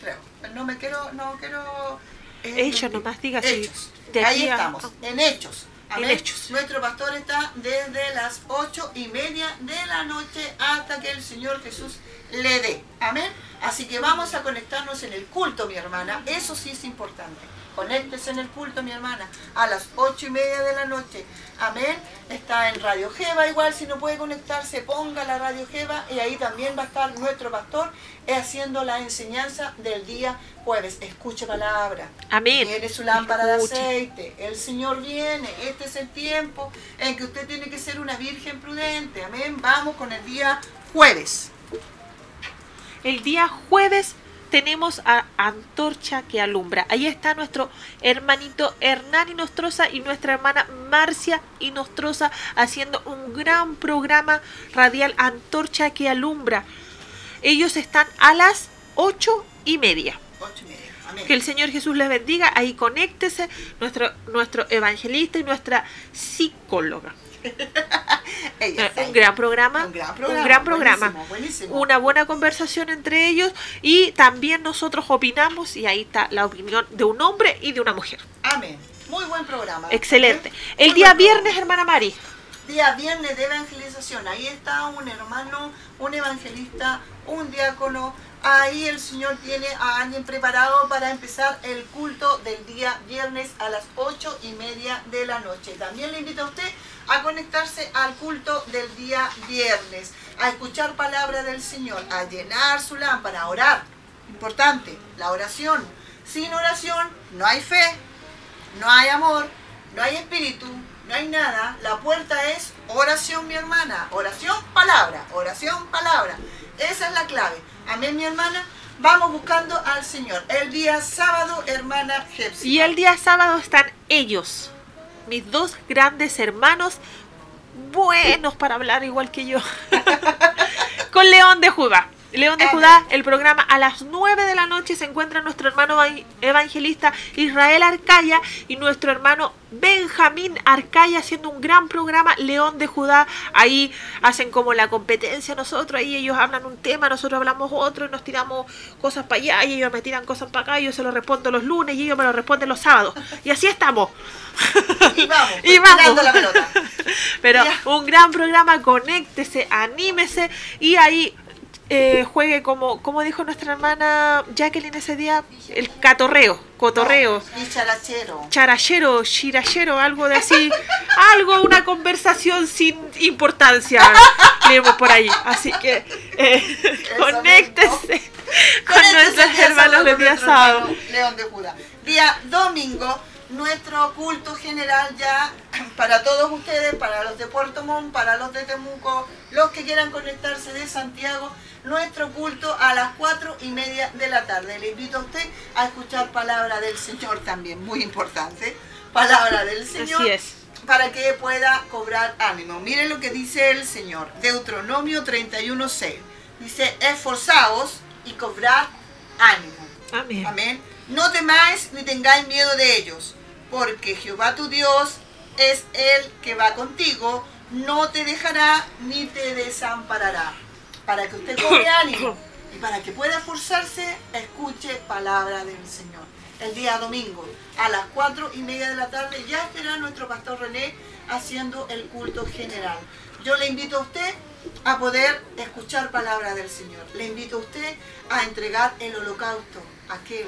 Creo. No me quiero. No quiero. eh, Hechos, nomás diga Hechos. Ahí a- estamos. En Hechos. En Amén. Hechos. Nuestro pastor está desde las ocho y media de la noche hasta que el Señor Jesús le dé. Amén. Así que vamos a conectarnos en el culto, mi hermana. Eso sí es importante. Conéctese en el culto, mi hermana, a las ocho y media de la noche. Amén. Está en Radio Jeva, igual si no puede conectarse, ponga la Radio Jeva y ahí también va a estar nuestro pastor eh, haciendo la enseñanza del día jueves. Escuche palabra. Amén. Tiene su lámpara de aceite. El Señor viene. Este es el tiempo en que usted tiene que ser una virgen prudente. Amén. Vamos con el día jueves. El día jueves tenemos a Antorcha que alumbra. Ahí está nuestro hermanito Hernán Inostroza y nuestra hermana Marcia Inostroza haciendo un gran programa radial Antorcha que alumbra. Ellos están a las ocho y media. Ocho y media. Amén. Que el Señor Jesús les bendiga. Ahí conéctese nuestro, nuestro evangelista y nuestra psicóloga. Ella está Un gran programa. Un gran programa. un gran programa. Buenísimo, buenísimo. Una buena conversación entre ellos y también nosotros opinamos y ahí está la opinión de un hombre y de una mujer. Amén. Muy buen programa. Excelente. El Muy día programa. viernes, hermana Mari. Día viernes de evangelización. Ahí está un hermano, un evangelista, un diácono. Ahí el Señor tiene a alguien preparado para empezar el culto del día viernes a las ocho y media de la noche. También le invito a usted a conectarse al culto del día viernes, a escuchar palabra del Señor, a llenar su lámpara, a orar. Importante, la oración. Sin oración no hay fe, no hay amor, no hay espíritu, no hay nada. La puerta es oración, mi hermana. Oración, palabra. Oración, palabra. Esa es la clave. Amén, mi hermana. Vamos buscando al Señor. El día sábado, hermana Jepsi. Y el día sábado están ellos, mis dos grandes hermanos, buenos para hablar igual que yo, con León de Judá. León de. Judá, el programa a las 9 de la noche se encuentra nuestro hermano evan- evangelista Israel Arcaya y nuestro hermano Benjamín Arcaya haciendo un gran programa León de Judá. Ahí hacen como la competencia nosotros, ahí ellos hablan un tema, nosotros hablamos otro y nos tiramos cosas para allá y ellos me tiran cosas para acá y yo se lo respondo los lunes y ellos me lo responden los sábados. Y así estamos. Y vamos, Y vamos. la pelota. Pero Ya. un gran programa, conéctese, anímese y ahí eh, juegue como, como dijo nuestra hermana Jacqueline ese día, el catorreo, cotorreo. Y charachero. Charachero, chirachero, algo de así, algo, una conversación sin importancia, leemos por ahí. Así que eh, conéctese con nuestros hermanos sábado de con día sábado. León de Judá. Día domingo, nuestro culto general ya para todos ustedes, para los de Puerto Montt, para los de Temuco, los que quieran conectarse de Santiago, nuestro culto a las cuatro y media de la tarde. Le invito a usted a escuchar palabra del Señor también, muy importante. Palabra del Señor Así es. para que pueda cobrar ánimo. Miren lo que dice el Señor, Deuteronomio 31.6. Dice, esforzaos y cobrad ánimo. Amén. Amén. No temáis ni tengáis miedo de ellos, porque Jehová tu Dios es el que va contigo, no te dejará ni te desamparará. Para que usted cobre ánimo y para que pueda esforzarse, escuche palabra del Señor. El día domingo a las cuatro y media de la tarde ya estará nuestro pastor René haciendo el culto general. Yo le invito a usted a poder escuchar palabra del Señor. Le invito a usted a entregar el holocausto, aquel,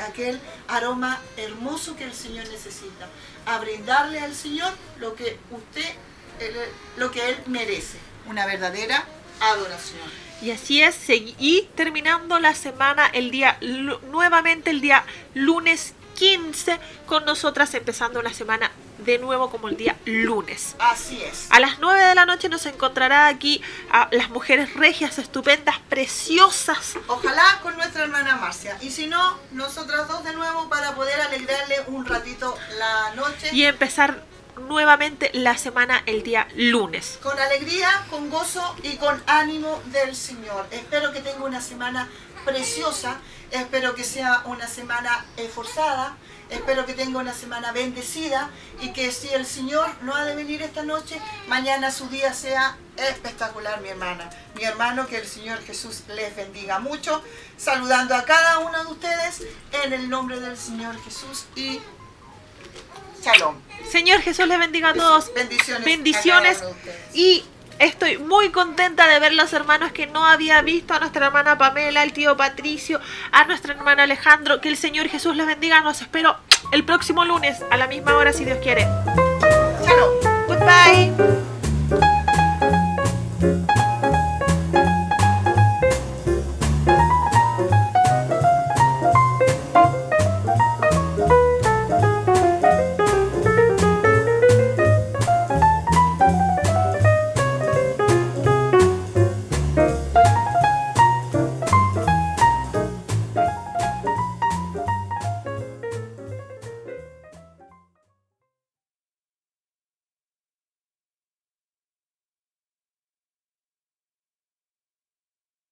aquel, aroma hermoso que el Señor necesita, a brindarle al Señor lo que usted, él- lo que Él merece, una verdadera adoración. Y así es, y terminando la semana, el día, nuevamente el día lunes 15, con nosotras empezando la semana de nuevo como el día lunes. Así es. A las 9 de la noche nos encontrará aquí a las mujeres regias, estupendas, preciosas. Ojalá con nuestra hermana Marcia. Y si no, nosotras dos de nuevo para poder alegrarle un ratito la noche. Y empezar nuevamente la semana el día lunes. Con alegría, con gozo y con ánimo del Señor. Espero que tenga una semana preciosa. Espero que sea una semana esforzada. Espero que tenga una semana bendecida y que si el Señor no ha de venir esta noche, mañana su día sea espectacular, mi hermana. Mi hermano, que el Señor Jesús les bendiga mucho. Saludando a cada uno de ustedes en el nombre del Señor Jesús y shalom. Señor Jesús les bendiga a todos. Bendiciones. Bendiciones. Y Estoy muy contenta de ver los hermanos que no había visto, a nuestra hermana Pamela, al tío Patricio, a nuestro hermano Alejandro. Que el Señor Jesús los bendiga. Los espero el próximo lunes a la misma hora si Dios quiere. Chao. Goodbye.